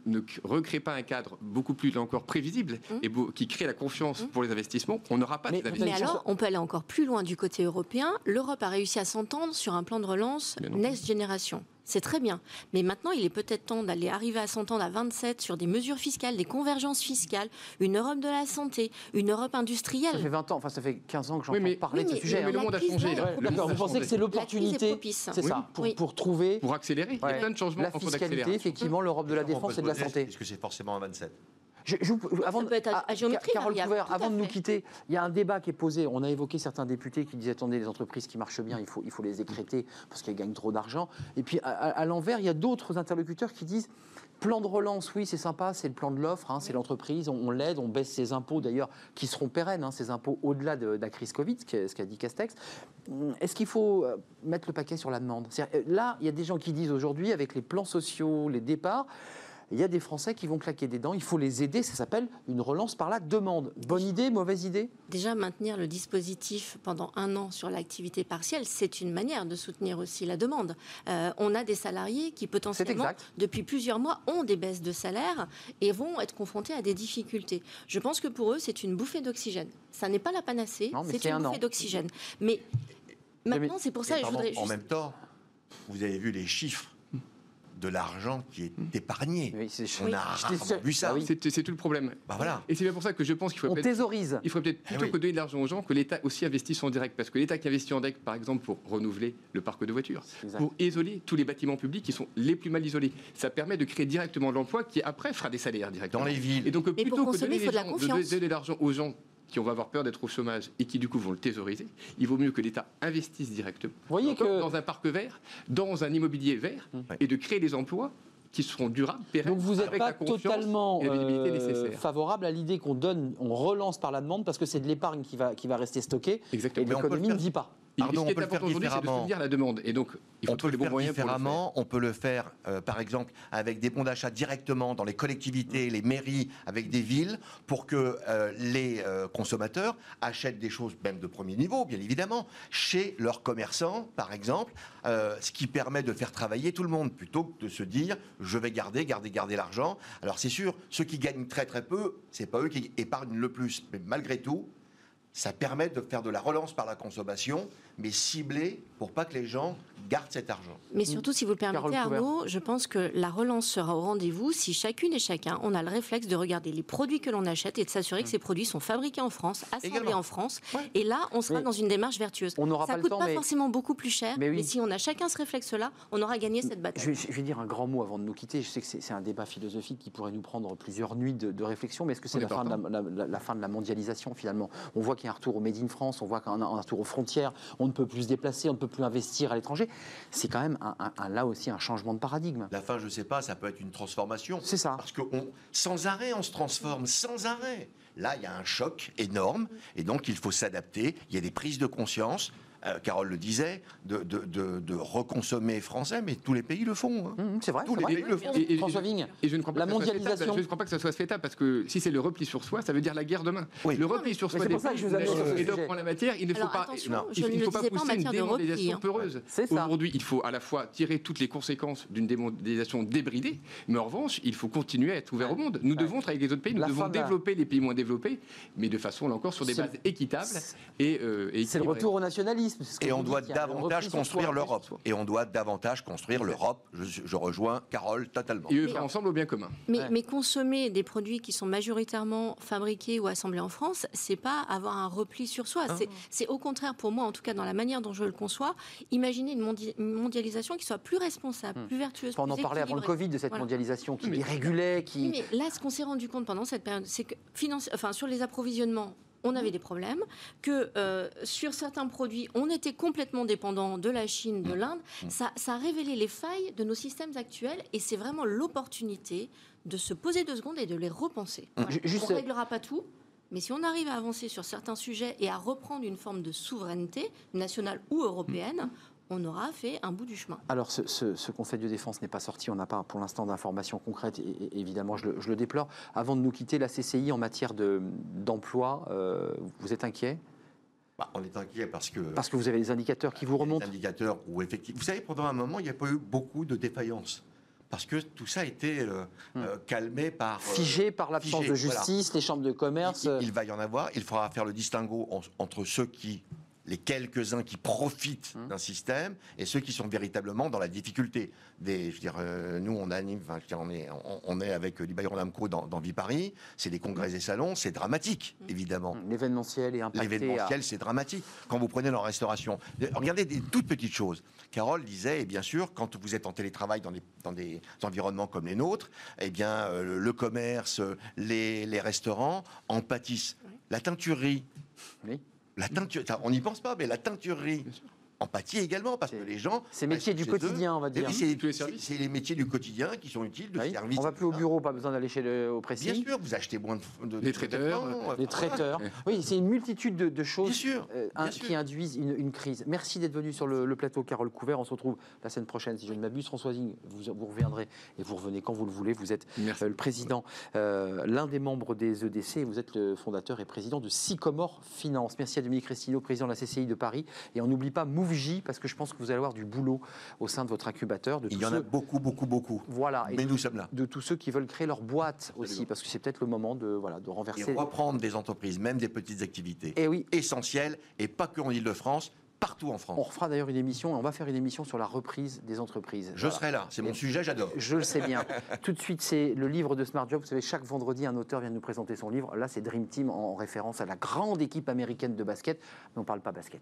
[SPEAKER 8] recrée pas un cadre beaucoup plus là encore prévisible
[SPEAKER 7] Hum.
[SPEAKER 8] et beau- qui crée la confiance
[SPEAKER 7] Hum.
[SPEAKER 8] pour les investissements, on n'aura pas
[SPEAKER 1] Mais-
[SPEAKER 8] investissements.
[SPEAKER 7] Mais alors, on peut aller encore plus loin du côté européen. L'Europe a réussi à s'entendre sur un plan de relance. Next Generation. c'est très bien. Mais maintenant, il est peut-être temps d'aller arriver à s'entendre à 27 sur des mesures fiscales, des convergences fiscales, une Europe de la santé, une Europe
[SPEAKER 1] Ça
[SPEAKER 7] industrielle.
[SPEAKER 1] fait 20 ans, enfin ça fait 15 ans que
[SPEAKER 8] Oui,
[SPEAKER 1] j'entends
[SPEAKER 8] mais-
[SPEAKER 1] parler
[SPEAKER 7] Oui,
[SPEAKER 1] de ce
[SPEAKER 7] mais-
[SPEAKER 1] sujet.
[SPEAKER 8] mais le
[SPEAKER 1] hein.
[SPEAKER 8] monde a changé.
[SPEAKER 1] vous pensez que c'est l'opportunité,
[SPEAKER 7] propice.
[SPEAKER 1] c'est ça, pour,
[SPEAKER 7] Oui.
[SPEAKER 1] pour trouver
[SPEAKER 8] Pour accélérer, il y a plein de changements
[SPEAKER 1] la fiscalité, effectivement, l'Europe de la défense
[SPEAKER 9] se
[SPEAKER 1] et de la santé.
[SPEAKER 9] Est-ce que c'est forcément à 27
[SPEAKER 1] Je- je vous- avant
[SPEAKER 7] Ça peut être à- à géométrie
[SPEAKER 1] Carole
[SPEAKER 7] variable,
[SPEAKER 1] Couvert,
[SPEAKER 7] tout à
[SPEAKER 1] avant de nous quitter, il y a un débat qui est posé. On a évoqué certains députés qui disaient attendez, les entreprises qui marchent bien, il faut, il faut les écréter parce qu'elles gagnent trop d'argent. Et puis à, à- à l'envers, il y a d'autres interlocuteurs qui disent plan de relance, oui, c'est sympa, c'est le plan de l'offre, hein, c'est l'entreprise, on, on l'aide, on baisse ses impôts d'ailleurs qui seront pérennes, hein, ces impôts au-delà de, de la crise Covid, ce qu'a dit Castex. Hum, Est-ce qu'il faut euh, mettre le paquet sur la demande? Euh, Là, il y a des gens qui disent aujourd'hui, avec les plans sociaux, les départs, il y a des Français qui vont claquer des dents, il faut les aider, ça s'appelle une relance par la demande. Bonne idée, mauvaise idée?
[SPEAKER 7] Déjà, maintenir le dispositif pendant un an sur l'activité partielle, c'est une manière de soutenir aussi la demande. Euh, on a des salariés qui potentiellement, depuis plusieurs mois, ont des baisses de salaire et vont être confrontés à des difficultés. Je pense que pour eux, c'est une bouffée d'oxygène. Ça n'est pas la panacée, c'est une
[SPEAKER 1] un
[SPEAKER 7] bouffée d'oxygène. Mais maintenant, c'est pour ça que je voudrais
[SPEAKER 9] En
[SPEAKER 7] juste...
[SPEAKER 9] même temps, vous avez vu les chiffres de l'argent qui est épargné.
[SPEAKER 1] Oui, c'est-
[SPEAKER 9] On a rarement vu ça.
[SPEAKER 1] Ah oui.
[SPEAKER 8] C'est c'est tout le problème.
[SPEAKER 9] Bah voilà.
[SPEAKER 8] Et c'est bien pour ça que je pense qu'il faut
[SPEAKER 1] On
[SPEAKER 8] peut-être
[SPEAKER 1] thésaurise.
[SPEAKER 8] Il faudrait peut-être
[SPEAKER 9] Eh
[SPEAKER 8] plutôt
[SPEAKER 9] oui.
[SPEAKER 8] que donner de l'argent aux gens, que l'État aussi investisse en direct. Parce que l'État qui investit en direct, par exemple, pour renouveler le parc de voitures,
[SPEAKER 1] Exact.
[SPEAKER 8] pour isoler tous les bâtiments publics qui sont les plus mal isolés, ça permet de créer directement de l'emploi qui après fera des salaires directement.
[SPEAKER 9] Dans les villes.
[SPEAKER 8] Et donc plutôt
[SPEAKER 7] pour
[SPEAKER 8] que
[SPEAKER 7] consommer,
[SPEAKER 8] donner,
[SPEAKER 7] il faut
[SPEAKER 8] les
[SPEAKER 7] de la
[SPEAKER 8] gens-
[SPEAKER 7] confiance.
[SPEAKER 8] donner de l'argent aux gens qui vont avoir peur d'être au chômage et qui du coup vont le thésauriser, il vaut mieux que l'État investisse directement
[SPEAKER 1] voyez
[SPEAKER 8] Comme
[SPEAKER 1] que-
[SPEAKER 8] dans un parc vert, dans un immobilier vert, et de créer des emplois qui seront durables, pérennes,
[SPEAKER 1] Donc vous n'êtes pas totalement euh, favorable à l'idée qu'on donne, on relance par la demande parce que c'est de l'épargne qui va, qui va rester stockée
[SPEAKER 8] Exactement.
[SPEAKER 1] L'économie ne dit pas.
[SPEAKER 9] Pardon, on peut le faire
[SPEAKER 8] de
[SPEAKER 9] différemment.
[SPEAKER 8] soutenir la demande. Et donc, il faut
[SPEAKER 9] on peut le faire
[SPEAKER 8] moyens pour le faire.
[SPEAKER 9] différemment. On peut le faire, euh, par exemple, avec des bons d'achat directement dans les collectivités, les mairies, avec des villes, pour que euh, les euh, consommateurs achètent des choses, même de premier niveau, bien évidemment, chez leurs commerçants, par exemple, euh, ce qui permet de faire travailler tout le monde, plutôt que de se dire je vais garder, garder, garder l'argent. Alors c'est sûr, ceux qui gagnent très très peu, c'est pas eux qui épargnent le plus, mais malgré tout. Ça permet de faire de la relance par la consommation, mais ciblée pour pas que les gens gardent cet argent.
[SPEAKER 7] Mais surtout, si vous le
[SPEAKER 1] Carole
[SPEAKER 7] permettez,
[SPEAKER 1] Couvert.
[SPEAKER 7] Arnaud, je pense que la relance sera au rendez-vous si chacune et chacun, on a le réflexe de regarder les produits que l'on achète et de s'assurer que ces produits sont fabriqués en France, assemblés
[SPEAKER 9] Également.
[SPEAKER 7] en France.
[SPEAKER 9] Ouais.
[SPEAKER 7] Et là, on sera
[SPEAKER 1] Mais
[SPEAKER 7] dans une démarche vertueuse.
[SPEAKER 1] on n'aura
[SPEAKER 7] Ça
[SPEAKER 1] pas le
[SPEAKER 7] coûte
[SPEAKER 1] temps,
[SPEAKER 7] pas
[SPEAKER 1] mais-
[SPEAKER 7] forcément beaucoup plus cher,
[SPEAKER 1] Mais
[SPEAKER 7] si on a chacun ce réflexe-là, on aura gagné cette
[SPEAKER 1] Je
[SPEAKER 7] bataille.
[SPEAKER 1] vais, je vais dire un grand mot avant de nous quitter. Je sais que c'est un débat philosophique qui pourrait nous prendre plusieurs nuits de, de réflexion, mais est-ce que c'est la, fin de la,
[SPEAKER 8] partant.
[SPEAKER 1] la- la- la fin de la mondialisation finalement? On voit qu'il y a un retour au Made in France, on voit qu'il y a un, un retour aux frontières, on ne peut plus se déplacer, on ne peut plus investir à l'étranger. C'est quand même un- un- un- là aussi un changement de paradigme.
[SPEAKER 9] La fin, je sais pas, ça peut être une transformation.
[SPEAKER 1] C'est ça.
[SPEAKER 9] Parce que on- sans arrêt, on se transforme, sans arrêt. Là, il y a un choc énorme, et donc il faut s'adapter. Il y a des prises de conscience. Euh, Carole le disait, de, de, de- de reconsommer français, mais tous les pays le font. hein.
[SPEAKER 1] Hum, c'est vrai,
[SPEAKER 9] Tous
[SPEAKER 1] c'est
[SPEAKER 9] les
[SPEAKER 1] vrai.
[SPEAKER 9] pays le font.
[SPEAKER 8] Et- et-
[SPEAKER 1] François Vigne,
[SPEAKER 8] Et je ne crois pas
[SPEAKER 1] La
[SPEAKER 8] que ça soit
[SPEAKER 1] mondialisation.
[SPEAKER 8] Je ne crois pas que ça soit souhaitable parce que si c'est le repli sur soi, ça veut dire la guerre demain.
[SPEAKER 9] Oui.
[SPEAKER 8] Le repli sur soi
[SPEAKER 1] c'est pour ça que je vous ce
[SPEAKER 8] et donc, en la matière, il ne faut pas, non, il, faut pas pousser une démondialisation
[SPEAKER 7] hein.
[SPEAKER 8] peureuse.
[SPEAKER 1] C'est ça.
[SPEAKER 8] Aujourd'hui, il faut à la fois tirer toutes les conséquences d'une démondialisation débridée, mais en revanche, il faut continuer à être ouvert au monde. Nous devons travailler avec les autres pays, nous devons développer les pays moins développés, mais de façon, là encore, sur des
[SPEAKER 1] C'est-
[SPEAKER 8] bases équitables et, euh,
[SPEAKER 1] c'est le retour au nationalisme. C'est ce que
[SPEAKER 9] Et on doit davantage construire l'Europe. Et on doit davantage construire l'Europe. Je, je rejoins Carole totalement.
[SPEAKER 8] Et œuvrer ensemble au bien commun.
[SPEAKER 7] Mais,
[SPEAKER 1] Ouais.
[SPEAKER 7] mais consommer des produits qui sont majoritairement fabriqués ou assemblés en France, c'est pas avoir un repli sur soi. C'est- C'est au contraire, pour moi, en tout cas dans la manière dont je le conçois, imaginer une, mondi- une mondialisation qui soit plus responsable, plus vertueuse.
[SPEAKER 1] On en
[SPEAKER 7] plus
[SPEAKER 1] parlait avant le. Covid de cette
[SPEAKER 7] Voilà.
[SPEAKER 1] mondialisation qui
[SPEAKER 8] Mais-
[SPEAKER 1] dérégulait,
[SPEAKER 7] Oui,
[SPEAKER 1] qui.
[SPEAKER 7] mais là, ce qu'on s'est rendu compte pendant cette période, c'est que finance- enfin, sur les approvisionnements, on avait des problèmes, que euh, sur certains produits, on était complètement dépendant de la Chine, de l'Inde. Ça, ça a révélé les failles de nos systèmes actuels et c'est vraiment l'opportunité de se poser deux secondes et de les repenser. Voilà.
[SPEAKER 1] Ju- juste-
[SPEAKER 7] On ne réglera pas tout. Mais si on arrive à avancer sur certains sujets et à reprendre une forme de souveraineté nationale ou européenne, on aura fait un bout du chemin.
[SPEAKER 1] Alors, ce, ce- ce Conseil de défense n'est pas sorti. On n'a pas pour l'instant d'informations concrètes. Et, et évidemment, je le, je le déplore. Avant de nous quitter, la CCI en matière de- d'emploi, euh, vous êtes inquiet?
[SPEAKER 9] Bah, on est inquiet parce que
[SPEAKER 1] Parce que vous avez des indicateurs qui vous
[SPEAKER 9] des
[SPEAKER 1] remontent.
[SPEAKER 9] indicateurs où effectivement, vous savez, pendant un moment, il n'y a pas eu beaucoup de défaillances parce que tout ça a été euh, euh, calmé par euh,
[SPEAKER 1] Figé par l'absence de justice, les chambres de commerce.
[SPEAKER 9] Il, il va y en avoir. Il faudra faire le distinguo en- entre ceux qui les quelques-uns qui profitent
[SPEAKER 1] Mmh.
[SPEAKER 9] d'un système et ceux qui sont véritablement dans la difficulté. Des, je veux dire, euh, nous, on anime, enfin, je veux dire, on est, on, on est avec euh, Libayon Lamco dans, dans Vie Paris, c'est des congrès et salons, c'est dramatique, évidemment.
[SPEAKER 1] L'événementiel est impacté.
[SPEAKER 9] L'événementiel, c'est dramatique. Quand vous prenez leur restauration, Euh, regardez des toutes petites choses. Carole disait, et bien sûr, quand vous êtes en télétravail dans des, dans des environnements comme les nôtres, eh bien, euh, le commerce, les, les restaurants en pâtissent. La teinturerie,
[SPEAKER 1] Oui.
[SPEAKER 9] La teinture, on n'y pense pas, mais la teinturerie en pâtit également parce que les gens.
[SPEAKER 1] C'est métier
[SPEAKER 9] restent
[SPEAKER 1] du
[SPEAKER 9] eux.
[SPEAKER 1] quotidien, on va dire.
[SPEAKER 9] oui, c'est
[SPEAKER 8] les
[SPEAKER 9] c'est-
[SPEAKER 8] services.
[SPEAKER 9] c'est les métiers du quotidien qui sont utiles, de
[SPEAKER 1] Oui.
[SPEAKER 9] service.
[SPEAKER 1] On va plus au
[SPEAKER 9] etc.
[SPEAKER 1] bureau, pas besoin d'aller chez le, au pressing.
[SPEAKER 9] Bien sûr, vous achetez moins de. de
[SPEAKER 8] Les
[SPEAKER 9] de
[SPEAKER 8] traiteurs,
[SPEAKER 9] vêtements,
[SPEAKER 1] Les traiteurs. Oui, c'est une multitude de, de choses
[SPEAKER 9] Bien sûr,
[SPEAKER 1] euh,
[SPEAKER 9] bien
[SPEAKER 1] un-
[SPEAKER 9] sûr.
[SPEAKER 1] qui induisent une, une crise. Merci d'être venu sur le, le plateau, Carole Couvert. On se retrouve la semaine prochaine, si je ne m'abuse. François Zing, vous, vous reviendrez et vous revenez quand vous le voulez. Vous êtes euh, le président, euh, l'un des membres des EDC, et vous êtes le fondateur et président de Sycomore Finance. Merci à Dominique Restino, président de la CCI de Paris. Et on n'oublie pas MoveJ, parce que je pense que vous allez avoir du boulot au sein de votre incubateur. De
[SPEAKER 9] Il y en a beaucoup, beaucoup, beaucoup.
[SPEAKER 1] Voilà. Et
[SPEAKER 9] Mais nous sommes là.
[SPEAKER 1] de tous ceux qui veulent créer leur boîte aussi, parce que c'est peut-être le moment de, voilà, de
[SPEAKER 9] Et
[SPEAKER 1] renverser.
[SPEAKER 9] reprendre des entreprises, même des petites activités,
[SPEAKER 1] Et oui,
[SPEAKER 9] essentielles, et pas que en Ile-de-France, partout en
[SPEAKER 1] On
[SPEAKER 9] France.
[SPEAKER 1] refera d'ailleurs une émission, on va faire une émission sur la reprise des entreprises.
[SPEAKER 9] Je
[SPEAKER 1] Voilà.
[SPEAKER 9] serai là, c'est mon
[SPEAKER 1] Et-
[SPEAKER 9] sujet, j'adore.
[SPEAKER 1] Je le sais bien. [LAUGHS] Tout de suite, c'est le livre de Smart Job. Vous savez, chaque vendredi, un auteur vient nous présenter son livre. Là, c'est Dream Team en référence à la grande équipe américaine de basket. Mais on ne parle pas basket.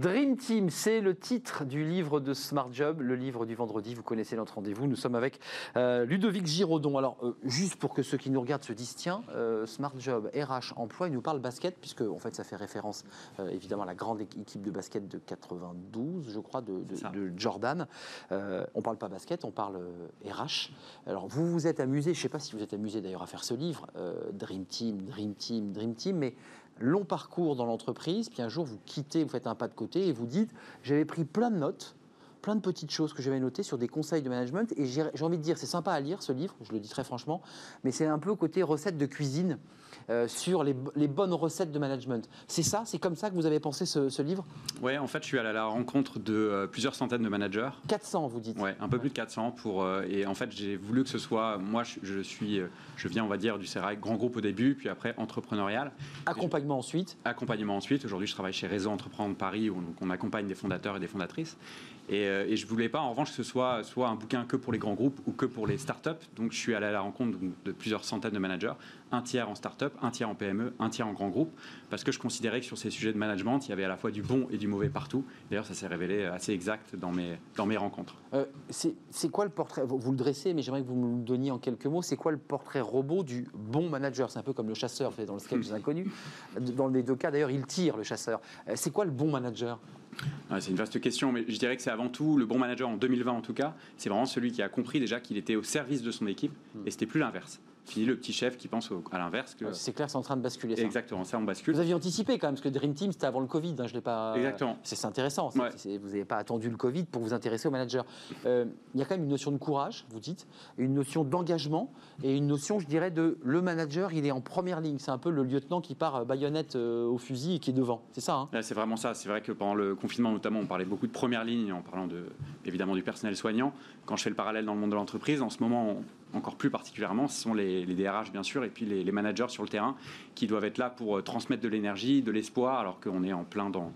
[SPEAKER 1] Dream Team, c'est le titre du livre de Smart Job, le livre du vendredi. Vous connaissez notre rendez-vous. Nous sommes avec euh, Ludovic Giraudon. Alors, euh, juste pour que ceux qui nous regardent se disent tiens, euh, Smart Job, RH, emploi, il nous parle basket, puisque en fait, ça fait référence évidemment à la grande équipe de basket de 92, je crois, de, Jordan. On parle pas basket, on parle RH. Alors, vous vous êtes amusé, je ne sais pas si vous êtes amusé d'ailleurs à faire ce livre, Dream Team, Dream Team, Dream Team, mais long parcours dans l'entreprise, puis un jour vous quittez, vous faites un pas de côté et vous dites j'avais pris plein de notes, plein de petites choses que j'avais notées sur des conseils de management et j'ai envie de dire c'est sympa à lire ce livre, je le dis très franchement, mais c'est un peu côté recette de cuisine euh, sur les, les bonnes recettes de management. C'est ça, c'est comme ça que vous avez pensé ce, ce livre?
[SPEAKER 10] Ouais, en fait, je suis allé à la rencontre de euh, plusieurs centaines de managers.
[SPEAKER 1] 400 vous dites.
[SPEAKER 10] Ouais, un peu plus de 400 pour euh, et en fait j'ai voulu que ce soit moi je, je suis je viens on va dire du CERAC grand groupe au début puis après entrepreneurial
[SPEAKER 1] Accompagnement ensuite.
[SPEAKER 10] accompagnement ensuite aujourd'hui je travaille chez Réseau Entreprendre Paris où on accompagne des fondateurs et des fondatrices et, euh, et je voulais pas en revanche que ce soit soit un bouquin que pour les grands groupes ou que pour les startups donc je suis allé à la rencontre de plusieurs centaines de managers un tiers en startup un tiers en PME un tiers en grand groupe parce que je considérais que sur ces sujets de management il y avait à la fois du bon et du mauvais partout d'ailleurs ça s'est révélé assez exact dans mes dans mes rencontres
[SPEAKER 1] Euh, c'est quoi le portrait? Vous, le dressez, mais j'aimerais que vous me le donniez en quelques mots. C'est quoi le portrait robot du bon manager? C'est un peu comme le chasseur, dans le sketch des [LAUGHS] inconnus. Dans les deux cas, d'ailleurs, il tire le chasseur. Euh, C'est quoi le bon manager?
[SPEAKER 10] Ouais, c'est une vaste question, mais je dirais que c'est avant tout le bon manager en 2020 en tout cas. C'est vraiment celui qui a compris déjà qu'il était au service de son équipe et c'était plus l'inverse. Fini le petit chef qui pense au- à l'inverse. Que...
[SPEAKER 1] Euh, C'est clair, c'est en train de basculer. Ça.
[SPEAKER 10] Exactement, ça on bascule.
[SPEAKER 1] Vous aviez anticipé quand même, parce que Dream Team, c'était avant le Covid. hein, je l'ai pas.
[SPEAKER 10] Exactement.
[SPEAKER 1] C'est intéressant.
[SPEAKER 10] Ouais.
[SPEAKER 1] vous n'avez pas attendu le Covid pour vous intéresser au manager. Euh, Il y a quand même une notion de courage, vous dites, une notion d'engagement et une notion, je dirais, de le manager, il est en première ligne. C'est un peu le lieutenant qui part euh, baïonnette euh, au fusil et qui est devant. C'est ça. hein?
[SPEAKER 10] Là, c'est vraiment ça. C'est vrai que pendant le confinement, notamment, on parlait beaucoup de première ligne en parlant de, évidemment du personnel soignant. Quand je fais le parallèle dans le monde de l'entreprise, en ce moment, on- encore plus particulièrement, ce sont les, les DRH, bien sûr, et puis les, managers sur le terrain qui doivent être là pour euh, transmettre de l'énergie, de l'espoir, alors qu'on est en plein dans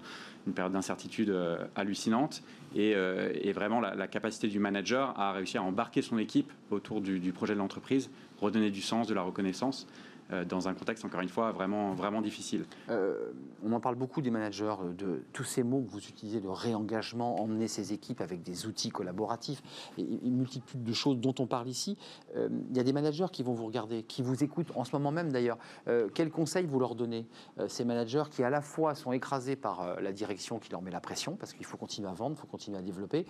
[SPEAKER 10] une période d'incertitude euh, hallucinante. Et, euh, vraiment, la, capacité du manager à réussir à embarquer son équipe autour du, du projet de l'entreprise, redonner du sens, de la reconnaissance, dans un contexte, encore une fois, vraiment, vraiment difficile.
[SPEAKER 1] Euh, on en parle beaucoup des managers, euh, de tous ces mots que vous utilisez, de réengagement, emmener ses équipes avec des outils collaboratifs, et une multitude de choses dont on parle ici. Euh, Il y a des managers qui vont vous regarder, qui vous écoutent en ce moment même d'ailleurs. Euh, quels conseils vous leur donnez euh, Ces managers qui à la fois sont écrasés par euh, la direction qui leur met la pression, parce qu'il faut continuer à vendre, il faut continuer à développer,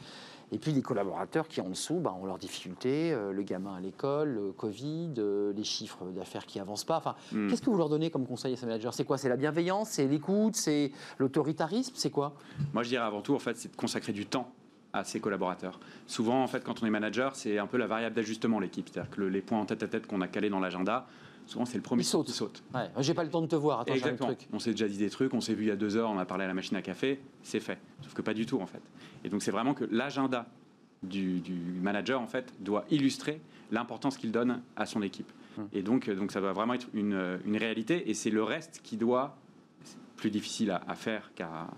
[SPEAKER 1] et puis les collaborateurs qui en dessous bah, ont leurs difficultés, euh, le gamin à l'école, le Covid, euh, les chiffres d'affaires qui avancent pas. Enfin,
[SPEAKER 10] Hmm.
[SPEAKER 1] Qu'est-ce que vous leur donnez comme conseil à ces managers? C'est quoi? C'est la bienveillance, c'est l'écoute, c'est l'autoritarisme, c'est quoi?
[SPEAKER 10] Moi, je dirais avant tout, en fait, c'est de consacrer du temps à ses collaborateurs. Souvent, en fait, quand on est manager, c'est un peu la variable d'ajustement, l'équipe. C'est-à-dire que le- les points en tête-à-tête qu'on a calés dans l'agenda, souvent c'est le premier
[SPEAKER 1] Il saute.
[SPEAKER 10] qui saute.
[SPEAKER 1] Ouais, J'ai pas le temps de te voir. Attends,
[SPEAKER 10] Exactement.
[SPEAKER 1] truc.
[SPEAKER 10] On s'est déjà dit des trucs, on s'est vu il y a deux heures, on a parlé à la machine à café, c'est fait. Sauf que pas du tout en fait. Et donc c'est vraiment que l'agenda du, du manager en fait doit illustrer l'importance qu'il donne à son équipe. Et donc, donc ça doit vraiment être une, une réalité. Et c'est le reste qui doit, c'est plus difficile à, à faire qu'à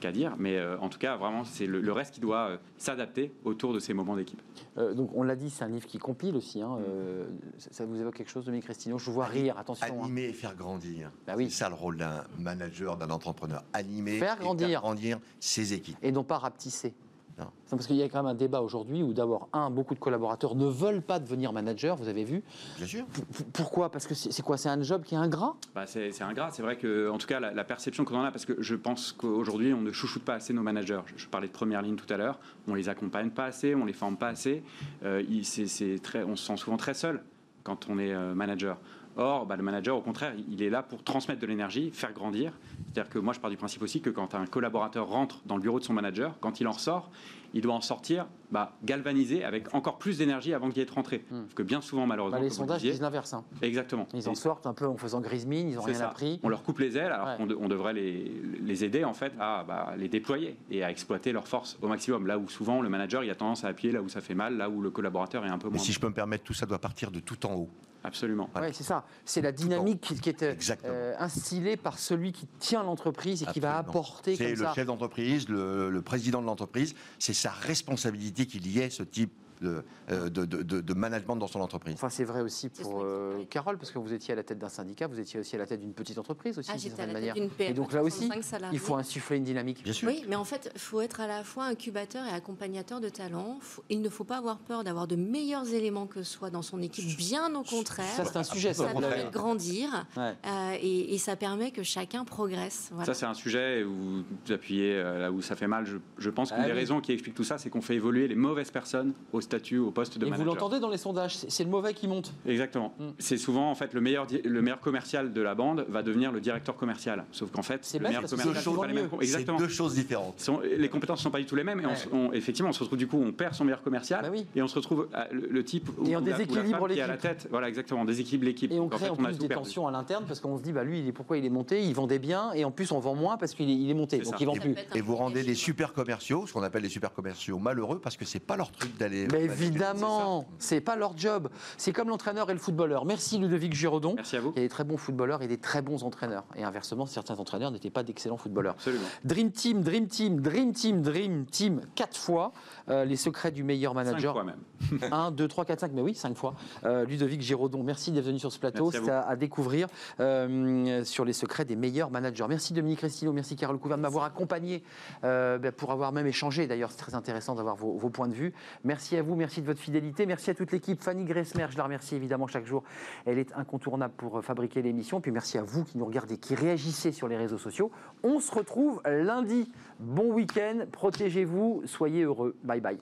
[SPEAKER 10] qu'à dire, mais euh, en tout cas vraiment c'est le, le reste qui doit euh, s'adapter autour de ces moments d'équipe.
[SPEAKER 1] Euh, donc on l'a dit, c'est un livre qui compile aussi. hein, euh, ça, ça vous évoque quelque chose, Dominique Cristino Je vous vois rire, attention. hein.
[SPEAKER 9] Animer et faire grandir.
[SPEAKER 1] Bah oui.
[SPEAKER 9] C'est ça le rôle d'un manager, d'un entrepreneur. Animer
[SPEAKER 1] Faire
[SPEAKER 9] et
[SPEAKER 1] grandir.
[SPEAKER 9] faire grandir ses équipes.
[SPEAKER 1] Et non pas rapetisser.
[SPEAKER 9] Non.
[SPEAKER 1] Parce qu'il y a quand même un débat aujourd'hui où d'abord, un, beaucoup de collaborateurs ne veulent pas devenir manager, vous avez vu.
[SPEAKER 9] Bien sûr.
[SPEAKER 1] P- Pourquoi? Parce que c'est quoi? C'est un job qui est ingrat?
[SPEAKER 10] Bah, c'est c'est ingrat, c'est vrai que, en tout cas, la, la perception qu'on en a, parce que je pense qu'aujourd'hui, on ne chouchoute pas assez nos managers. Je, je parlais de première ligne tout à l'heure, on les accompagne pas assez, on les forme pas assez. Euh, il- très, on se sent souvent très seul quand on est euh, manager. Or, bah, le manager, au contraire, il est là pour transmettre de l'énergie, faire grandir. C'est-à-dire que moi, je pars du principe aussi que quand un collaborateur rentre dans le bureau de son manager, quand il en ressort, il doit en sortir bah, galvanisé avec encore plus d'énergie avant d'y être rentré. Parce que bien souvent, malheureusement,
[SPEAKER 1] Bah, Les
[SPEAKER 10] le
[SPEAKER 1] sondages
[SPEAKER 10] disiez-
[SPEAKER 1] disent l'inverse. hein.
[SPEAKER 10] exactement.
[SPEAKER 1] Ils en sortent un peu en faisant grise mine, ils n'ont
[SPEAKER 10] c'est
[SPEAKER 1] rien
[SPEAKER 10] ça.
[SPEAKER 1] appris.
[SPEAKER 10] On leur coupe les ailes alors
[SPEAKER 1] Ouais.
[SPEAKER 10] qu'on de- on devrait les, les aider en fait à bah, les déployer et à exploiter leurs forces au maximum. Là où souvent le manager il a tendance à appuyer là où ça fait mal, là où le collaborateur est un peu
[SPEAKER 9] Mais
[SPEAKER 10] moins.
[SPEAKER 9] si je peux me permettre, tout ça doit partir de tout en haut.
[SPEAKER 10] Absolument.
[SPEAKER 9] Ouais,
[SPEAKER 1] c'est ça. C'est la dynamique qui, qui est euh, euh, instillée par celui qui tient l'entreprise et qui va apporter
[SPEAKER 9] C'est
[SPEAKER 1] comme
[SPEAKER 9] le
[SPEAKER 1] ça.
[SPEAKER 9] chef d'entreprise, le, le président de l'entreprise. C'est sa responsabilité qu'il y ait ce type de, euh, de, de- de- de management dans son entreprise.
[SPEAKER 1] Enfin, c'est vrai aussi pour euh. Carole, parce que vous étiez à la tête d'un syndicat, vous étiez aussi à la tête d'une petite entreprise aussi,
[SPEAKER 7] Ah,
[SPEAKER 1] d'une
[SPEAKER 7] j'étais à
[SPEAKER 1] certaine
[SPEAKER 7] la tête
[SPEAKER 1] manière.
[SPEAKER 7] d'une PME
[SPEAKER 1] Et donc là aussi,
[SPEAKER 7] 65 salariés.
[SPEAKER 1] il faut insuffler une dynamique.
[SPEAKER 9] Bien sûr.
[SPEAKER 7] Oui, mais en fait, il faut être à la fois incubateur et accompagnateur de talent. Faut- Il ne faut pas avoir peur d'avoir de meilleurs éléments que soi dans son équipe, bien au contraire.
[SPEAKER 1] Ça, c'est un sujet, ça,
[SPEAKER 7] permet de grandir
[SPEAKER 1] Ouais.
[SPEAKER 7] euh, et, et ça permet que chacun progresse. Voilà.
[SPEAKER 10] Ça, c'est un sujet où vous appuyez là où ça fait mal. Je, je pense qu'une
[SPEAKER 1] Ah
[SPEAKER 10] des
[SPEAKER 1] oui.
[SPEAKER 10] raisons qui explique tout ça, c'est qu'on fait évoluer les mauvaises personnes au statut, au poste de
[SPEAKER 1] Et vous
[SPEAKER 10] manager.
[SPEAKER 1] l'entendez dans les sondages, c'est le mauvais qui monte.
[SPEAKER 10] Exactement.
[SPEAKER 1] Mm.
[SPEAKER 10] C'est souvent en fait le meilleur, le meilleur commercial de la bande va devenir le directeur commercial. Sauf qu'en fait,
[SPEAKER 1] C'est
[SPEAKER 10] le meilleur commercial, pas les mêmes. Exactement.
[SPEAKER 9] deux choses différentes.
[SPEAKER 10] Sont- les compétences ne sont pas du tout les mêmes et on se- on- effectivement on se retrouve du coup on perd son meilleur commercial
[SPEAKER 1] Bah oui.
[SPEAKER 10] et on se retrouve à- le, le type ou,
[SPEAKER 1] Et on déséquilibre
[SPEAKER 10] femme qui est à la
[SPEAKER 1] l'équipe.
[SPEAKER 10] tête voilà exactement on déséquilibre l'équipe
[SPEAKER 1] Et on crée
[SPEAKER 10] fait,
[SPEAKER 1] en plus des
[SPEAKER 10] perdu.
[SPEAKER 1] tensions à l'interne parce qu'on se dit, bah lui, il est, pourquoi il est monté? Il vendait bien et en plus on vend moins parce qu'il est, monté. Donc il vend plus.
[SPEAKER 9] Et vous rendez
[SPEAKER 7] quoi.
[SPEAKER 9] super commerciaux, ce qu'on appelle les super commerciaux, malheureux parce que c'est pas leur truc d'aller. D'aller-
[SPEAKER 1] évidemment, c'est pas leur job. C'est comme l'entraîneur et le footballeur. Merci Ludovic Giraudon.
[SPEAKER 10] merci à vous
[SPEAKER 1] Il y a des très bons footballeurs et des très bons entraîneurs. Et inversement, certains entraîneurs n'étaient pas d'excellents footballeurs.
[SPEAKER 10] absolument
[SPEAKER 1] Dream Team, Dream Team, Dream Team, Dream Team, quatre fois. Euh, les secrets du meilleur
[SPEAKER 10] cinq
[SPEAKER 1] manager.
[SPEAKER 10] fois même
[SPEAKER 1] 1, 2, 3, 4, 5, mais oui, 5 fois. Euh, Ludovic Giraudon, merci d'être venu sur ce plateau. C'est à, à découvrir euh, sur les secrets des meilleurs managers. Merci Dominique Restilo, merci Carole Couvert de m'avoir accompagné euh, ben, pour avoir même échangé. D'ailleurs, c'est très intéressant d'avoir vos, vos points de vue. Merci à vous, merci de votre fidélité. Merci à toute l'équipe. Fanny Gressmer, je la remercie évidemment chaque jour. Elle est incontournable pour fabriquer l'émission. Puis merci à vous qui nous regardez, qui réagissez sur les réseaux sociaux. On se retrouve lundi. Bon week-end, protégez-vous, soyez heureux. Bye bye.